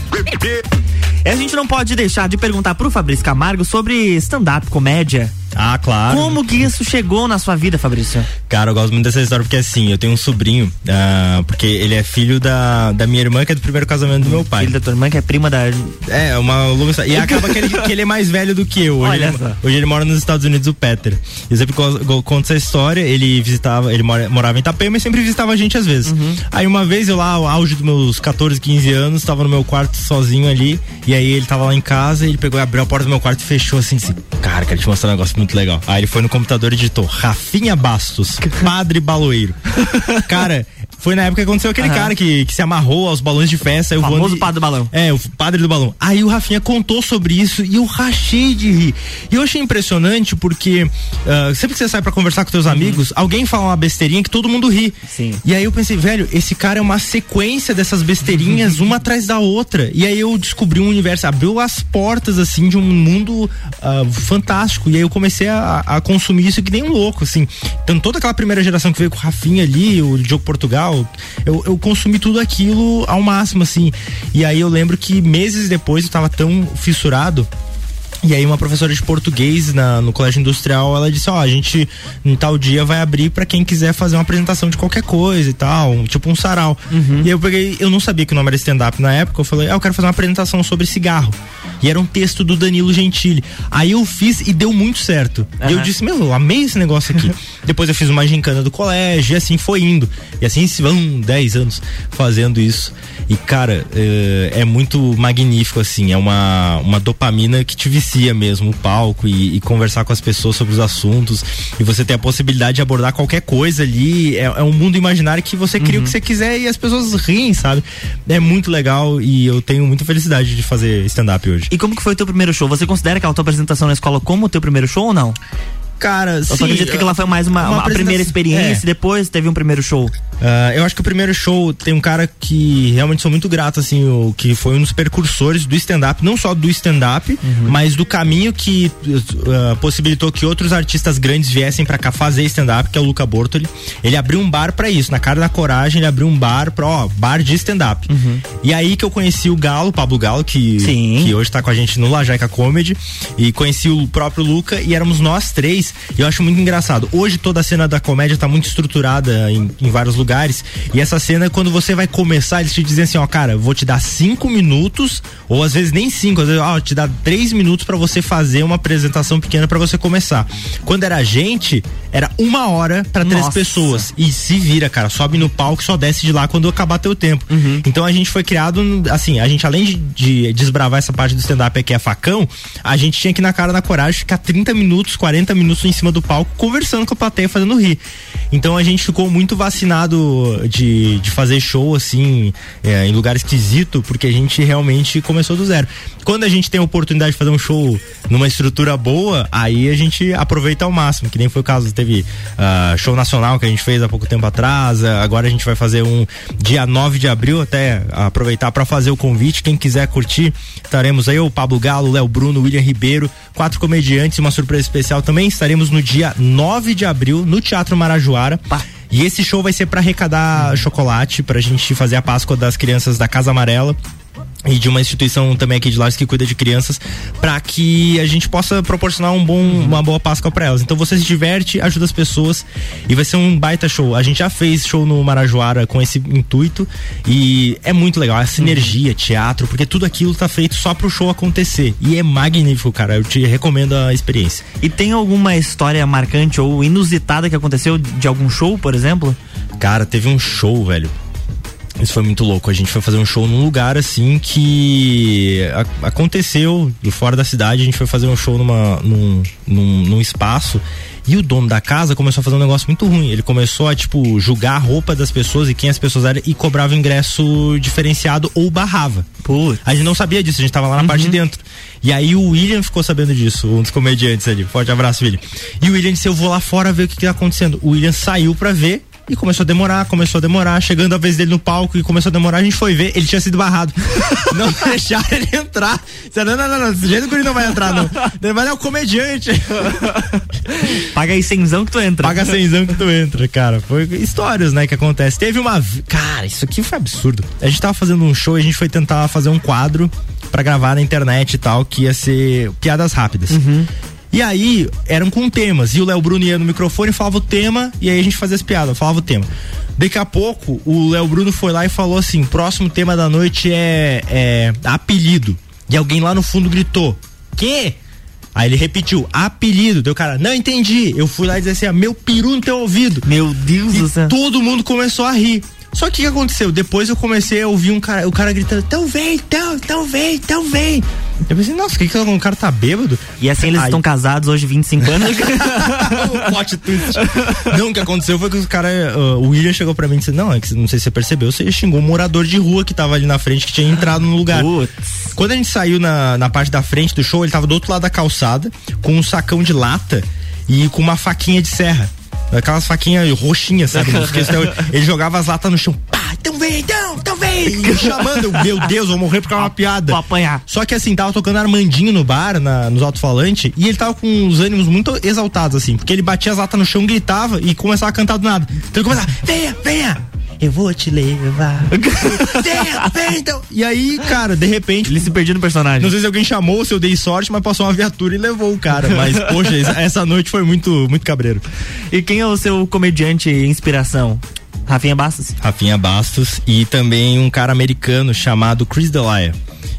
A gente não pode deixar de perguntar pro Fabrício Camargo sobre stand-up, comédia.
Ah, claro.
Como que isso chegou na sua vida, Fabrício?
Cara, eu gosto muito dessa história porque assim, eu tenho um sobrinho, uh, porque ele é filho da, da minha irmã, que é do primeiro casamento do meu pai.
Filho da tua irmã, que é prima da.
É, uma longa história. E [laughs] acaba que ele, que ele é mais velho do que eu. Hoje,
Olha
ele,
só.
hoje ele mora nos Estados Unidos, o Peter. Eu sempre co- conto essa história, ele visitava, ele mora- morava em Itapema e sempre visitava a gente às vezes.
Uhum.
Aí uma vez eu lá, ao auge dos meus 14, 15 anos, tava no meu quarto sozinho ali, e aí ele tava lá em casa, ele pegou, abriu a porta do meu quarto e fechou assim, disse, cara, quero te mostrar um negócio muito legal. Aí ele foi no computador e digitou, Rafinha Bastos, [laughs] padre baloeiro. cara, foi na época que aconteceu aquele
Aham.
cara que, que se amarrou aos balões de festa. o
Famoso padre do balão.
É, o padre do balão. Aí o Rafinha contou sobre isso e eu rachei de rir. E eu achei impressionante porque ah, sempre que você sai pra conversar com teus amigos, alguém fala uma besteirinha que todo mundo ri.
Sim.
E aí eu pensei, velho, esse cara é uma sequência dessas besteirinhas, [laughs] uma atrás da outra. E aí eu descobri um universo, abriu as portas, assim, de um mundo ah, fantástico. E aí eu comecei a, a consumir isso que nem um louco, assim. Então toda aquela primeira geração que veio com o Rafinha ali, o Diogo Portugal, eu, eu consumi tudo aquilo ao máximo, assim. E aí eu lembro que meses depois eu tava tão fissurado e aí uma professora de português na- no colégio industrial, ela disse, ó, a gente em tal dia vai abrir pra quem quiser fazer uma apresentação de qualquer coisa e tal, um- tipo um sarau. E aí eu peguei, eu não sabia que o nome era stand-up na época, eu falei, ah, eu quero fazer uma apresentação sobre cigarro. E era um texto do Danilo Gentili. Aí eu fiz e deu muito certo. E eu disse, meu, eu amei esse negócio aqui. [laughs] Depois eu fiz uma gincana do colégio e assim foi indo. E assim se vão 10 anos fazendo isso. E cara, é, é muito magnífico assim, é uma, uma dopamina que te vicia mesmo o palco e, e conversar com as pessoas sobre os assuntos e você ter a possibilidade de abordar qualquer coisa ali, é, é um mundo imaginário que você cria o que você quiser e as pessoas riem, sabe? É muito legal e eu tenho muita felicidade de fazer stand-up hoje.
E como que foi o teu primeiro show? Você considera aquela tua apresentação na escola como o teu primeiro show ou não?
Cara,
Eu
sim,
só acredito que ela foi mais uma,
uma
uma primeira experiência
é.
depois teve um primeiro show.
Ah, eu acho que o primeiro show tem um cara que realmente sou muito grato, assim, o que foi um dos precursores do stand-up, não só do stand-up, mas do caminho que ah, possibilitou que outros artistas grandes viessem pra cá fazer stand-up, que é o Luca Bortoli. Ele abriu um bar pra isso, na cara da coragem, ele abriu um bar pra, ó, bar de stand-up. E aí que eu conheci o Galo, o Pablo Galo, que, que hoje tá com a gente no Lajaica Comedy, e conheci o próprio Luca, e éramos nós três, e eu acho muito engraçado. Hoje toda a cena da comédia tá muito estruturada em, em vários lugares, e essa cena, quando você vai começar, eles te dizem assim, ó, cara, vou te dar cinco minutos, ou às vezes nem cinco, às vezes, ó, te dá três minutos pra você fazer uma apresentação pequena pra você começar. Quando era a gente, era uma hora pra três pessoas. E se vira, cara, sobe no palco e só desce de lá quando acabar teu tempo. Então a gente foi criado, assim, a gente além de, de desbravar essa parte do stand-up que é facão, a gente tinha que ir na cara da coragem ficar 30 minutos, 40 minutos em cima do palco conversando com a plateia, fazendo rir. Então a gente ficou muito vacinado de, de fazer show, assim, é, em lugar esquisito, porque a gente realmente começou do zero. Quando a gente tem a oportunidade de fazer um show numa estrutura boa, aí a gente aproveita ao máximo, que nem foi o caso, teve ah, show nacional que a gente fez há pouco tempo atrás, ah, agora a gente vai fazer um dia 9 de abril, até aproveitar para fazer o convite, quem quiser curtir, estaremos aí, o Pablo Galo, Léo Bruno, William Ribeiro, quatro comediantes, uma surpresa especial também, estaremos no dia 9 de abril no Teatro Marajoara. E esse show vai ser para arrecadar chocolate, pra gente fazer a Páscoa das crianças da Casa Amarela e de uma instituição também aqui de Lages que cuida de crianças, para que a gente possa proporcionar um bom, uma boa Páscoa para elas. Então você se diverte, ajuda as pessoas e vai ser um baita show. A gente já fez show no Marajoara com esse intuito e é muito legal. A sinergia, teatro, porque tudo aquilo tá feito só pro show acontecer. E é magnífico, cara. Eu te recomendo a experiência.
E tem alguma história marcante ou inusitada que aconteceu de algum show, por exemplo?
Cara, teve um show, velho. Isso foi muito louco. A gente foi fazer um show num lugar assim que a- aconteceu de fora da cidade. A gente foi fazer um show numa, num, num, num espaço E o dono da casa começou a fazer um negócio muito ruim. Ele começou a, tipo, julgar a roupa das pessoas e quem as pessoas eram e cobrava ingresso diferenciado ou barrava.
Putz.
A gente não sabia disso, a gente tava lá na parte de dentro. E aí o William ficou sabendo disso, um dos comediantes ali. Forte abraço, William. E o William disse: Eu vou lá fora ver o que, que tá acontecendo. O William saiu pra ver. E começou a demorar, começou a demorar, chegando a vez dele no palco e começou a demorar, a gente foi ver, ele tinha sido barrado. [laughs] não deixaram ele entrar. Disseram, não, não, não, desse jeito que ele não vai entrar, não. Ele vai é o comediante. [laughs]
Paga aí cenzão que tu entra.
Paga cenzão que tu entra, cara. Foi histórias, né, que acontece. Teve uma. Cara, isso aqui foi absurdo. A gente tava fazendo um show e a gente foi tentar fazer um quadro pra gravar na internet e tal, que ia ser piadas rápidas. E aí, eram com temas. E o Léo Bruno ia no microfone, falava o tema, e aí a gente fazia as piadas, falava o tema. Daqui a pouco, o Léo Bruno foi lá e falou assim: próximo tema da noite é, é apelido. E alguém lá no fundo gritou: Quê? Aí ele repetiu, apelido. Deu cara, não entendi. Eu fui lá e disse assim, ah, meu peru no teu ouvido.
Meu Deus
e
do céu.
todo mundo começou a rir. Só que o que aconteceu? Depois eu comecei a ouvir um cara, o cara gritando, tão vem, tão, tão vem, tão vem. Eu pensei, nossa, o que que o cara tá bêbado?
E assim eles
Aí-
estão casados hoje, 25 anos. [laughs]
o plot twist. Não, o que aconteceu foi que os cara, uh, o William chegou pra mim e disse: Não, é que não sei se você percebeu, você xingou um morador de rua que tava ali na frente, que tinha entrado no lugar. Quando a gente saiu na, na parte da frente do show, ele tava do outro lado da calçada, com um sacão de lata e com uma faquinha de serra. Aquelas faquinhas roxinhas, sabe? [laughs] Ele jogava as latas no chão. Pá, então vem, então, então vem! [laughs] E chamando, meu Deus, vou morrer porque é uma piada.
Vou apanhar.
Só que assim, tava tocando Armandinho no bar, na, nos alto-falantes, e ele tava com os ânimos muito exaltados, assim, porque ele batia as latas no chão, gritava e começava a cantar do nada. Então ele começava, venha, venha! Eu vou te levar. [laughs] E aí, cara, de repente.
Ele se perdia no personagem.
Não sei se alguém chamou, se eu dei sorte, mas passou uma viatura e levou o cara. Mas, [laughs] poxa, essa- essa noite foi muito, muito cabreiro.
E quem é o seu comediante inspiração? Rafinha Bastos?
Rafinha Bastos e também um cara americano chamado Chris Delia.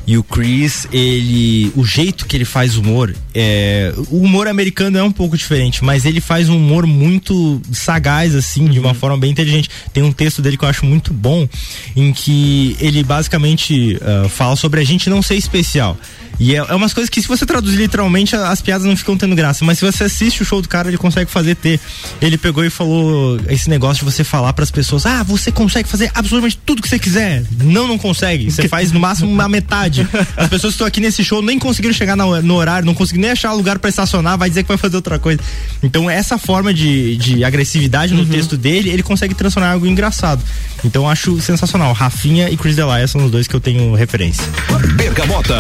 E o Chris, ele. O jeito que ele faz humor. É, o humor americano é um pouco diferente, mas ele faz um humor muito sagaz, assim, de uma forma bem inteligente. Tem um texto dele que eu acho muito bom, em que ele basicamente ah, fala sobre a gente não ser especial. E é, é umas coisas que, se você traduzir literalmente, a- as piadas não ficam tendo graça. Mas se você assiste o show do cara, ele consegue fazer ter. Ele pegou e falou esse negócio de você falar pras pessoas: ah, você consegue fazer absolutamente tudo que você quiser. Não, não consegue. Você faz no máximo uma metade. [laughs] As pessoas que estão aqui nesse show nem conseguiram chegar na- no horário, não conseguiram nem achar lugar pra estacionar, vai dizer que vai fazer outra coisa. Então, essa forma de, de agressividade no texto dele, ele consegue transformar em algo engraçado. Então, eu acho sensacional. Rafinha e Chris Delia são os dois que eu tenho referência.
Bergamota.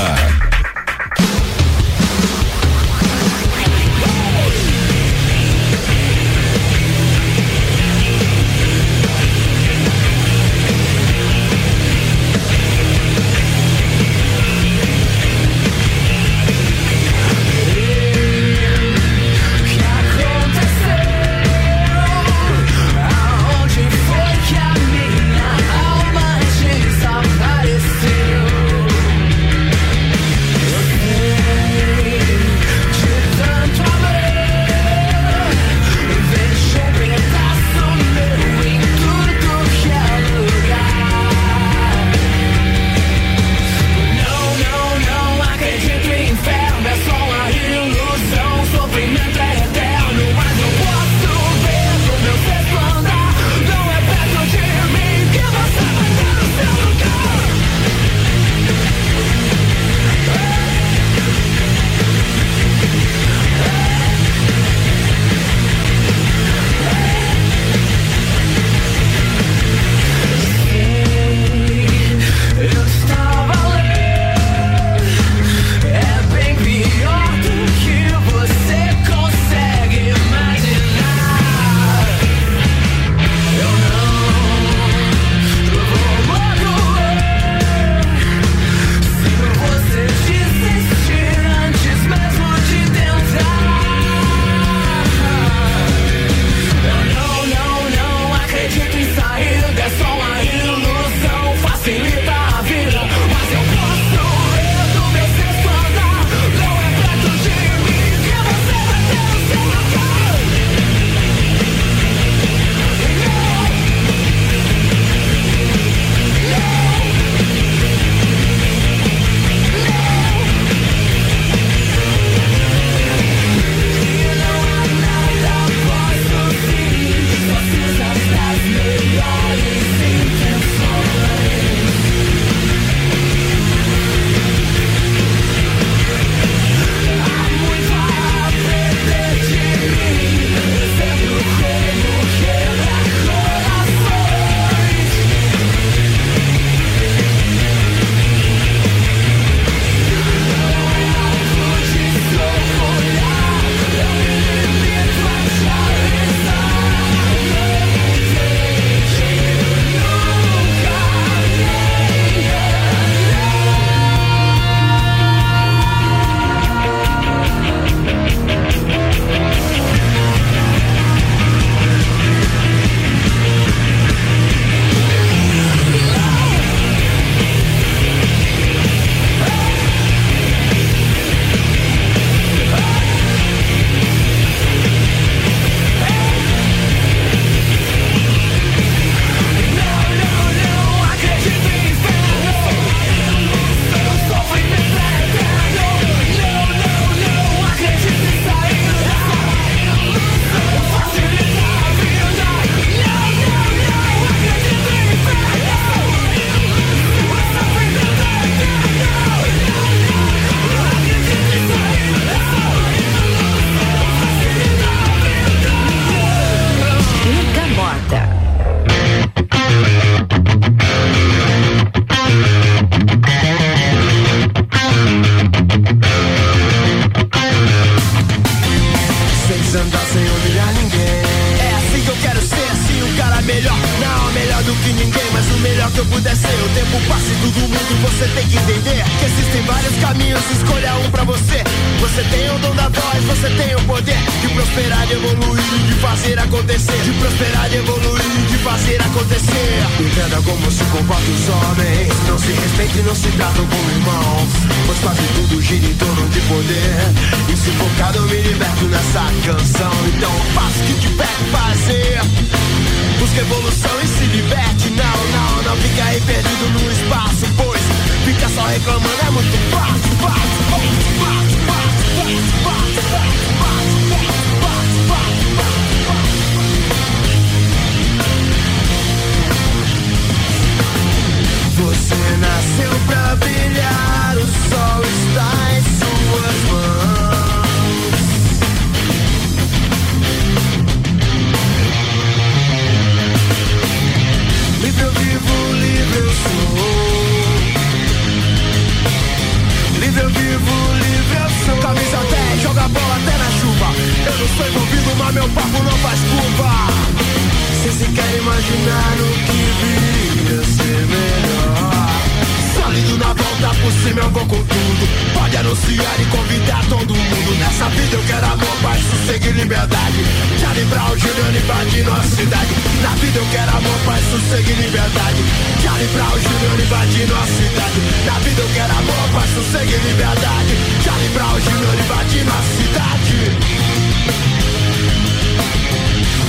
Juliano invadindo a cidade. Na vida eu quero amor, paz, sossego e liberdade. Charlie Brown, Juliano invadindo a cidade. Na vida eu quero amor, paz, sossego e liberdade. Charlie Brown, Juliano invadindo a cidade.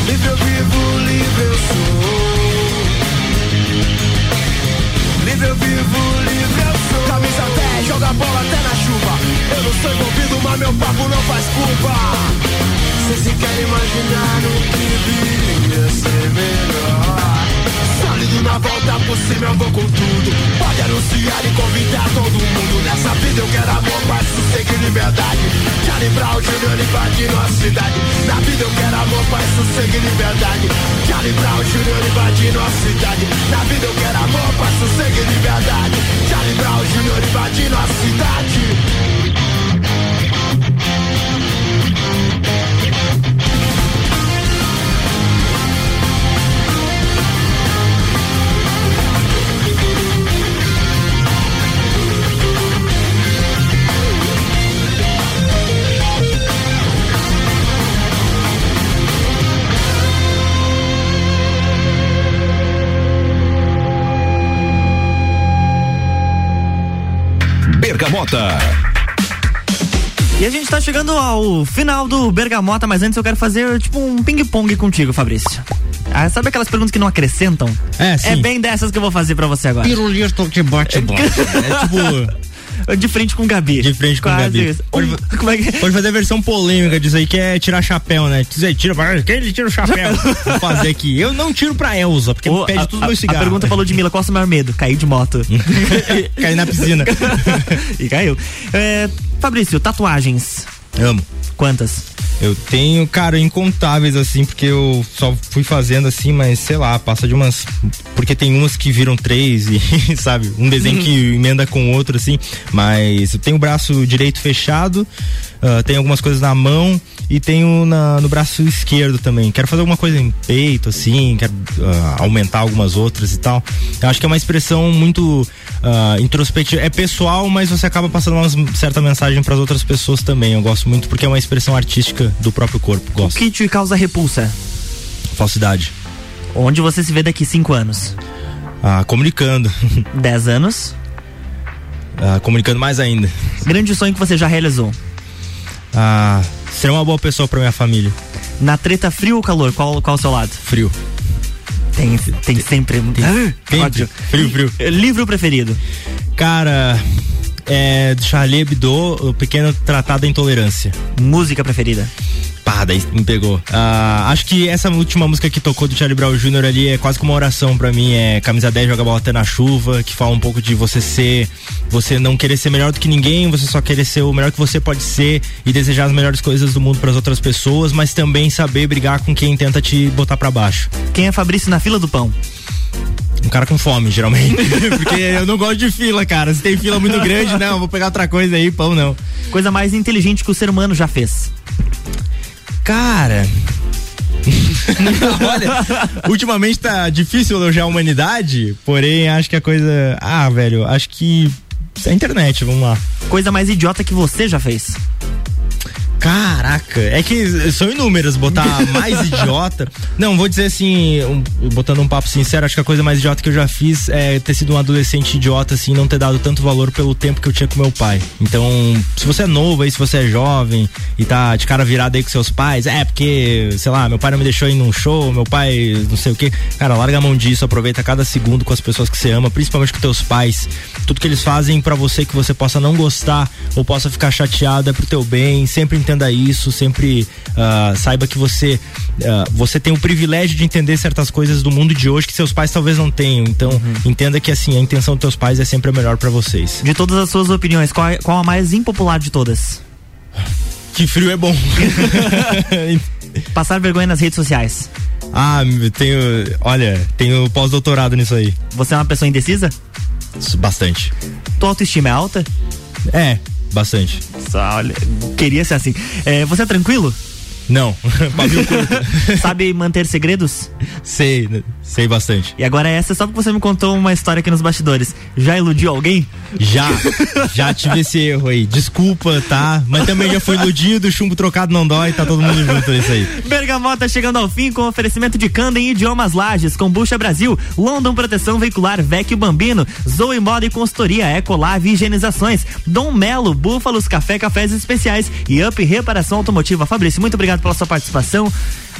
Livre eu vivo, livre eu sou. Livre eu vivo, livre eu. Camisa 10, joga bola até na chuva. Eu não sou envolvido, mas meu papo não faz culpa. Cê se quer imaginar o que viria ser melhor. Sólido na volta por cima, eu vou com tudo. Pode anunciar e convidar todo mundo. Nessa vida eu quero amor, paz, sossego e liberdade. Charlie Brown, Junior invadindo a cidade. Na vida eu quero amor, paz, sossego e liberdade. Charlie Brown, Junior invadindo a cidade. Na vida eu quero amor, paz, sossego e liberdade. Charlie Brown, Junior invadindo a cidade.
Bergamota.
E a gente tá chegando ao final do Bergamota, mas antes eu quero fazer tipo um ping-pong contigo, Fabrício. Ah, sabe aquelas perguntas que não acrescentam?
É, sim.
É bem dessas que eu vou fazer pra você agora.
Pirulito que bate. [laughs]
É tipo.
De frente com o Gabi.
De frente com o Gabi.
isso.
Pode,
Um- é que
pode fazer a versão polêmica disso aí, que é tirar chapéu, né? Dizer, tira, quem ele tira o chapéu? Vou fazer aqui. Eu não tiro pra Elza, porque me pede tudo meu cigarro.
A pergunta falou de Mila, qual é o seu maior medo? Cair de moto. [laughs]
Cair na piscina. [laughs]
e caiu. É, Fabrício, tatuagens.
Amo.
Quantas?
Eu tenho, cara, incontáveis assim, porque eu só fui fazendo assim, mas sei lá, passa de umas. Porque tem umas que viram três e, [laughs] sabe, um desenho que emenda com o outro, assim. Mas eu tenho o braço direito fechado, ah, tenho algumas coisas na mão e tenho na- no braço esquerdo também. Quero fazer alguma coisa em peito, assim, quero ah, aumentar algumas outras e tal. Eu acho que é uma expressão muito ah, introspectiva. É pessoal, mas você acaba passando uma certa mensagem para as outras pessoas também. Eu gosto muito porque é uma expressão artística do próprio corpo.
O
Gosto.
que te causa repulsa?
Falsidade.
Onde você se vê daqui cinco anos?
Ah, comunicando. [laughs]
Dez anos?
Ah, comunicando mais ainda.
Grande sonho que você já realizou?
Ah, ser uma boa pessoa para minha família.
Na treta frio ou calor? Qual, qual o seu lado?
Frio.
Tem, tem sempre. Ah,
Sempre. Frio, frio.
Livro preferido?
Cara, é do Charlie Hebdo, o pequeno tratado da intolerância.
Música preferida?
Pá, daí me pegou. Ah, acho que essa última música que tocou do Charlie Brown Jr. ali é quase como uma oração pra mim. É Camisa 10 joga bola até na chuva, que fala um pouco de você ser. Você não querer ser melhor do que ninguém, você só querer ser o melhor que você pode ser e desejar as melhores coisas do mundo para as outras pessoas, mas também saber brigar com quem tenta te botar pra baixo.
Quem é Fabrício na fila do pão?
Um cara com fome, geralmente. [laughs] Porque eu não gosto de fila, cara. Se tem fila muito grande, não, vou pegar outra coisa aí, pão não.
Coisa mais inteligente que o ser humano já fez?
Cara, [laughs] Olha, ultimamente tá difícil elogiar a humanidade, porém acho que a coisa. Ah, velho, acho que. É a internet, vamos lá.
Coisa mais idiota que você já fez.
Caraca, é que são inúmeras, botar [laughs] mais idiota. Não, vou dizer assim, um, botando um papo sincero, acho que a coisa mais idiota que eu já fiz é ter sido um adolescente idiota, assim, não ter dado tanto valor pelo tempo que eu tinha com meu pai. Então, se você é novo aí, se você é jovem e tá de cara virada aí com seus pais, é porque, sei lá, meu pai não me deixou ir num show, meu pai não sei o que. Cara, larga a mão disso, aproveita cada segundo com as pessoas que você ama, principalmente com teus pais. Tudo que eles fazem para você que você possa não gostar ou possa ficar chateado é pro teu bem, sempre entenda isso, sempre uh, saiba que você uh, você tem o privilégio de entender certas coisas do mundo de hoje que seus pais talvez não tenham. Então, uhum. entenda que assim, a intenção dos teus pais é sempre a melhor para vocês.
De todas as suas opiniões, qual, é, qual a mais impopular de todas?
Que frio é bom. [laughs]
Passar vergonha nas redes sociais.
Ah, tenho. Olha, tenho pós-doutorado nisso aí.
Você é uma pessoa indecisa?
Bastante.
Tua autoestima é alta?
É, Bastante.
Só, olha, queria ser assim. É, você é tranquilo?
Não, [laughs]
Sabe manter segredos?
Sei, sei bastante.
E agora essa só porque você me contou uma história aqui nos bastidores. Já iludiu alguém?
Já, já tive esse erro aí. Desculpa, tá? Mas também já fui iludido, chumbo trocado não dói, tá todo mundo junto nisso aí.
Bergamota chegando ao fim com oferecimento de Canda em idiomas Lages, Combucha Brasil, London Proteção Veicular, Vecchio Bambino, Zoe Moda e Consultoria, Ecolave Higienizações, Dom Melo, Búfalos Café Cafés Especiais e Up Reparação Automotiva. Fabrício, muito obrigado pela sua participação.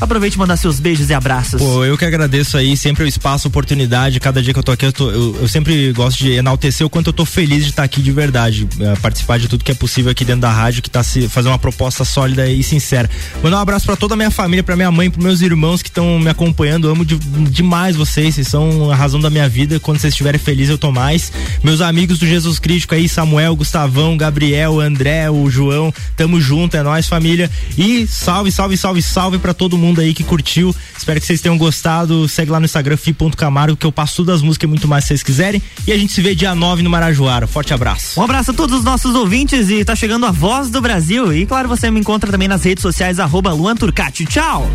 Aproveite e mandar seus beijos e abraços.
Pô, eu que agradeço aí, sempre o espaço, oportunidade, cada dia que eu tô aqui, eu, tô, eu, eu, sempre gosto de enaltecer o quanto eu tô feliz de estar aqui de verdade, uh, participar de tudo que é possível aqui dentro da rádio, que tá se fazendo uma proposta sólida e sincera. Mandar um abraço para toda a minha família, para minha mãe, para meus irmãos que estão me acompanhando, eu amo de, demais vocês, vocês são a razão da minha vida, quando vocês estiverem felizes eu tô mais. Meus amigos do Jesus Crítico aí, Samuel, Gustavão, Gabriel, André, o João, tamo junto, é nós família. E salve, salve, salve, salve para todo mundo aí que curtiu. Espero que vocês tenham gostado. Segue lá no Instagram, fi.camargo, que eu passo todas as músicas e muito mais se vocês quiserem. E a gente se vê dia 9 no Marajoara. Forte abraço.
Um abraço a todos os nossos ouvintes e tá chegando a voz do Brasil. E claro, você me encontra também nas redes sociais, arroba Luan Turcati. Tchau!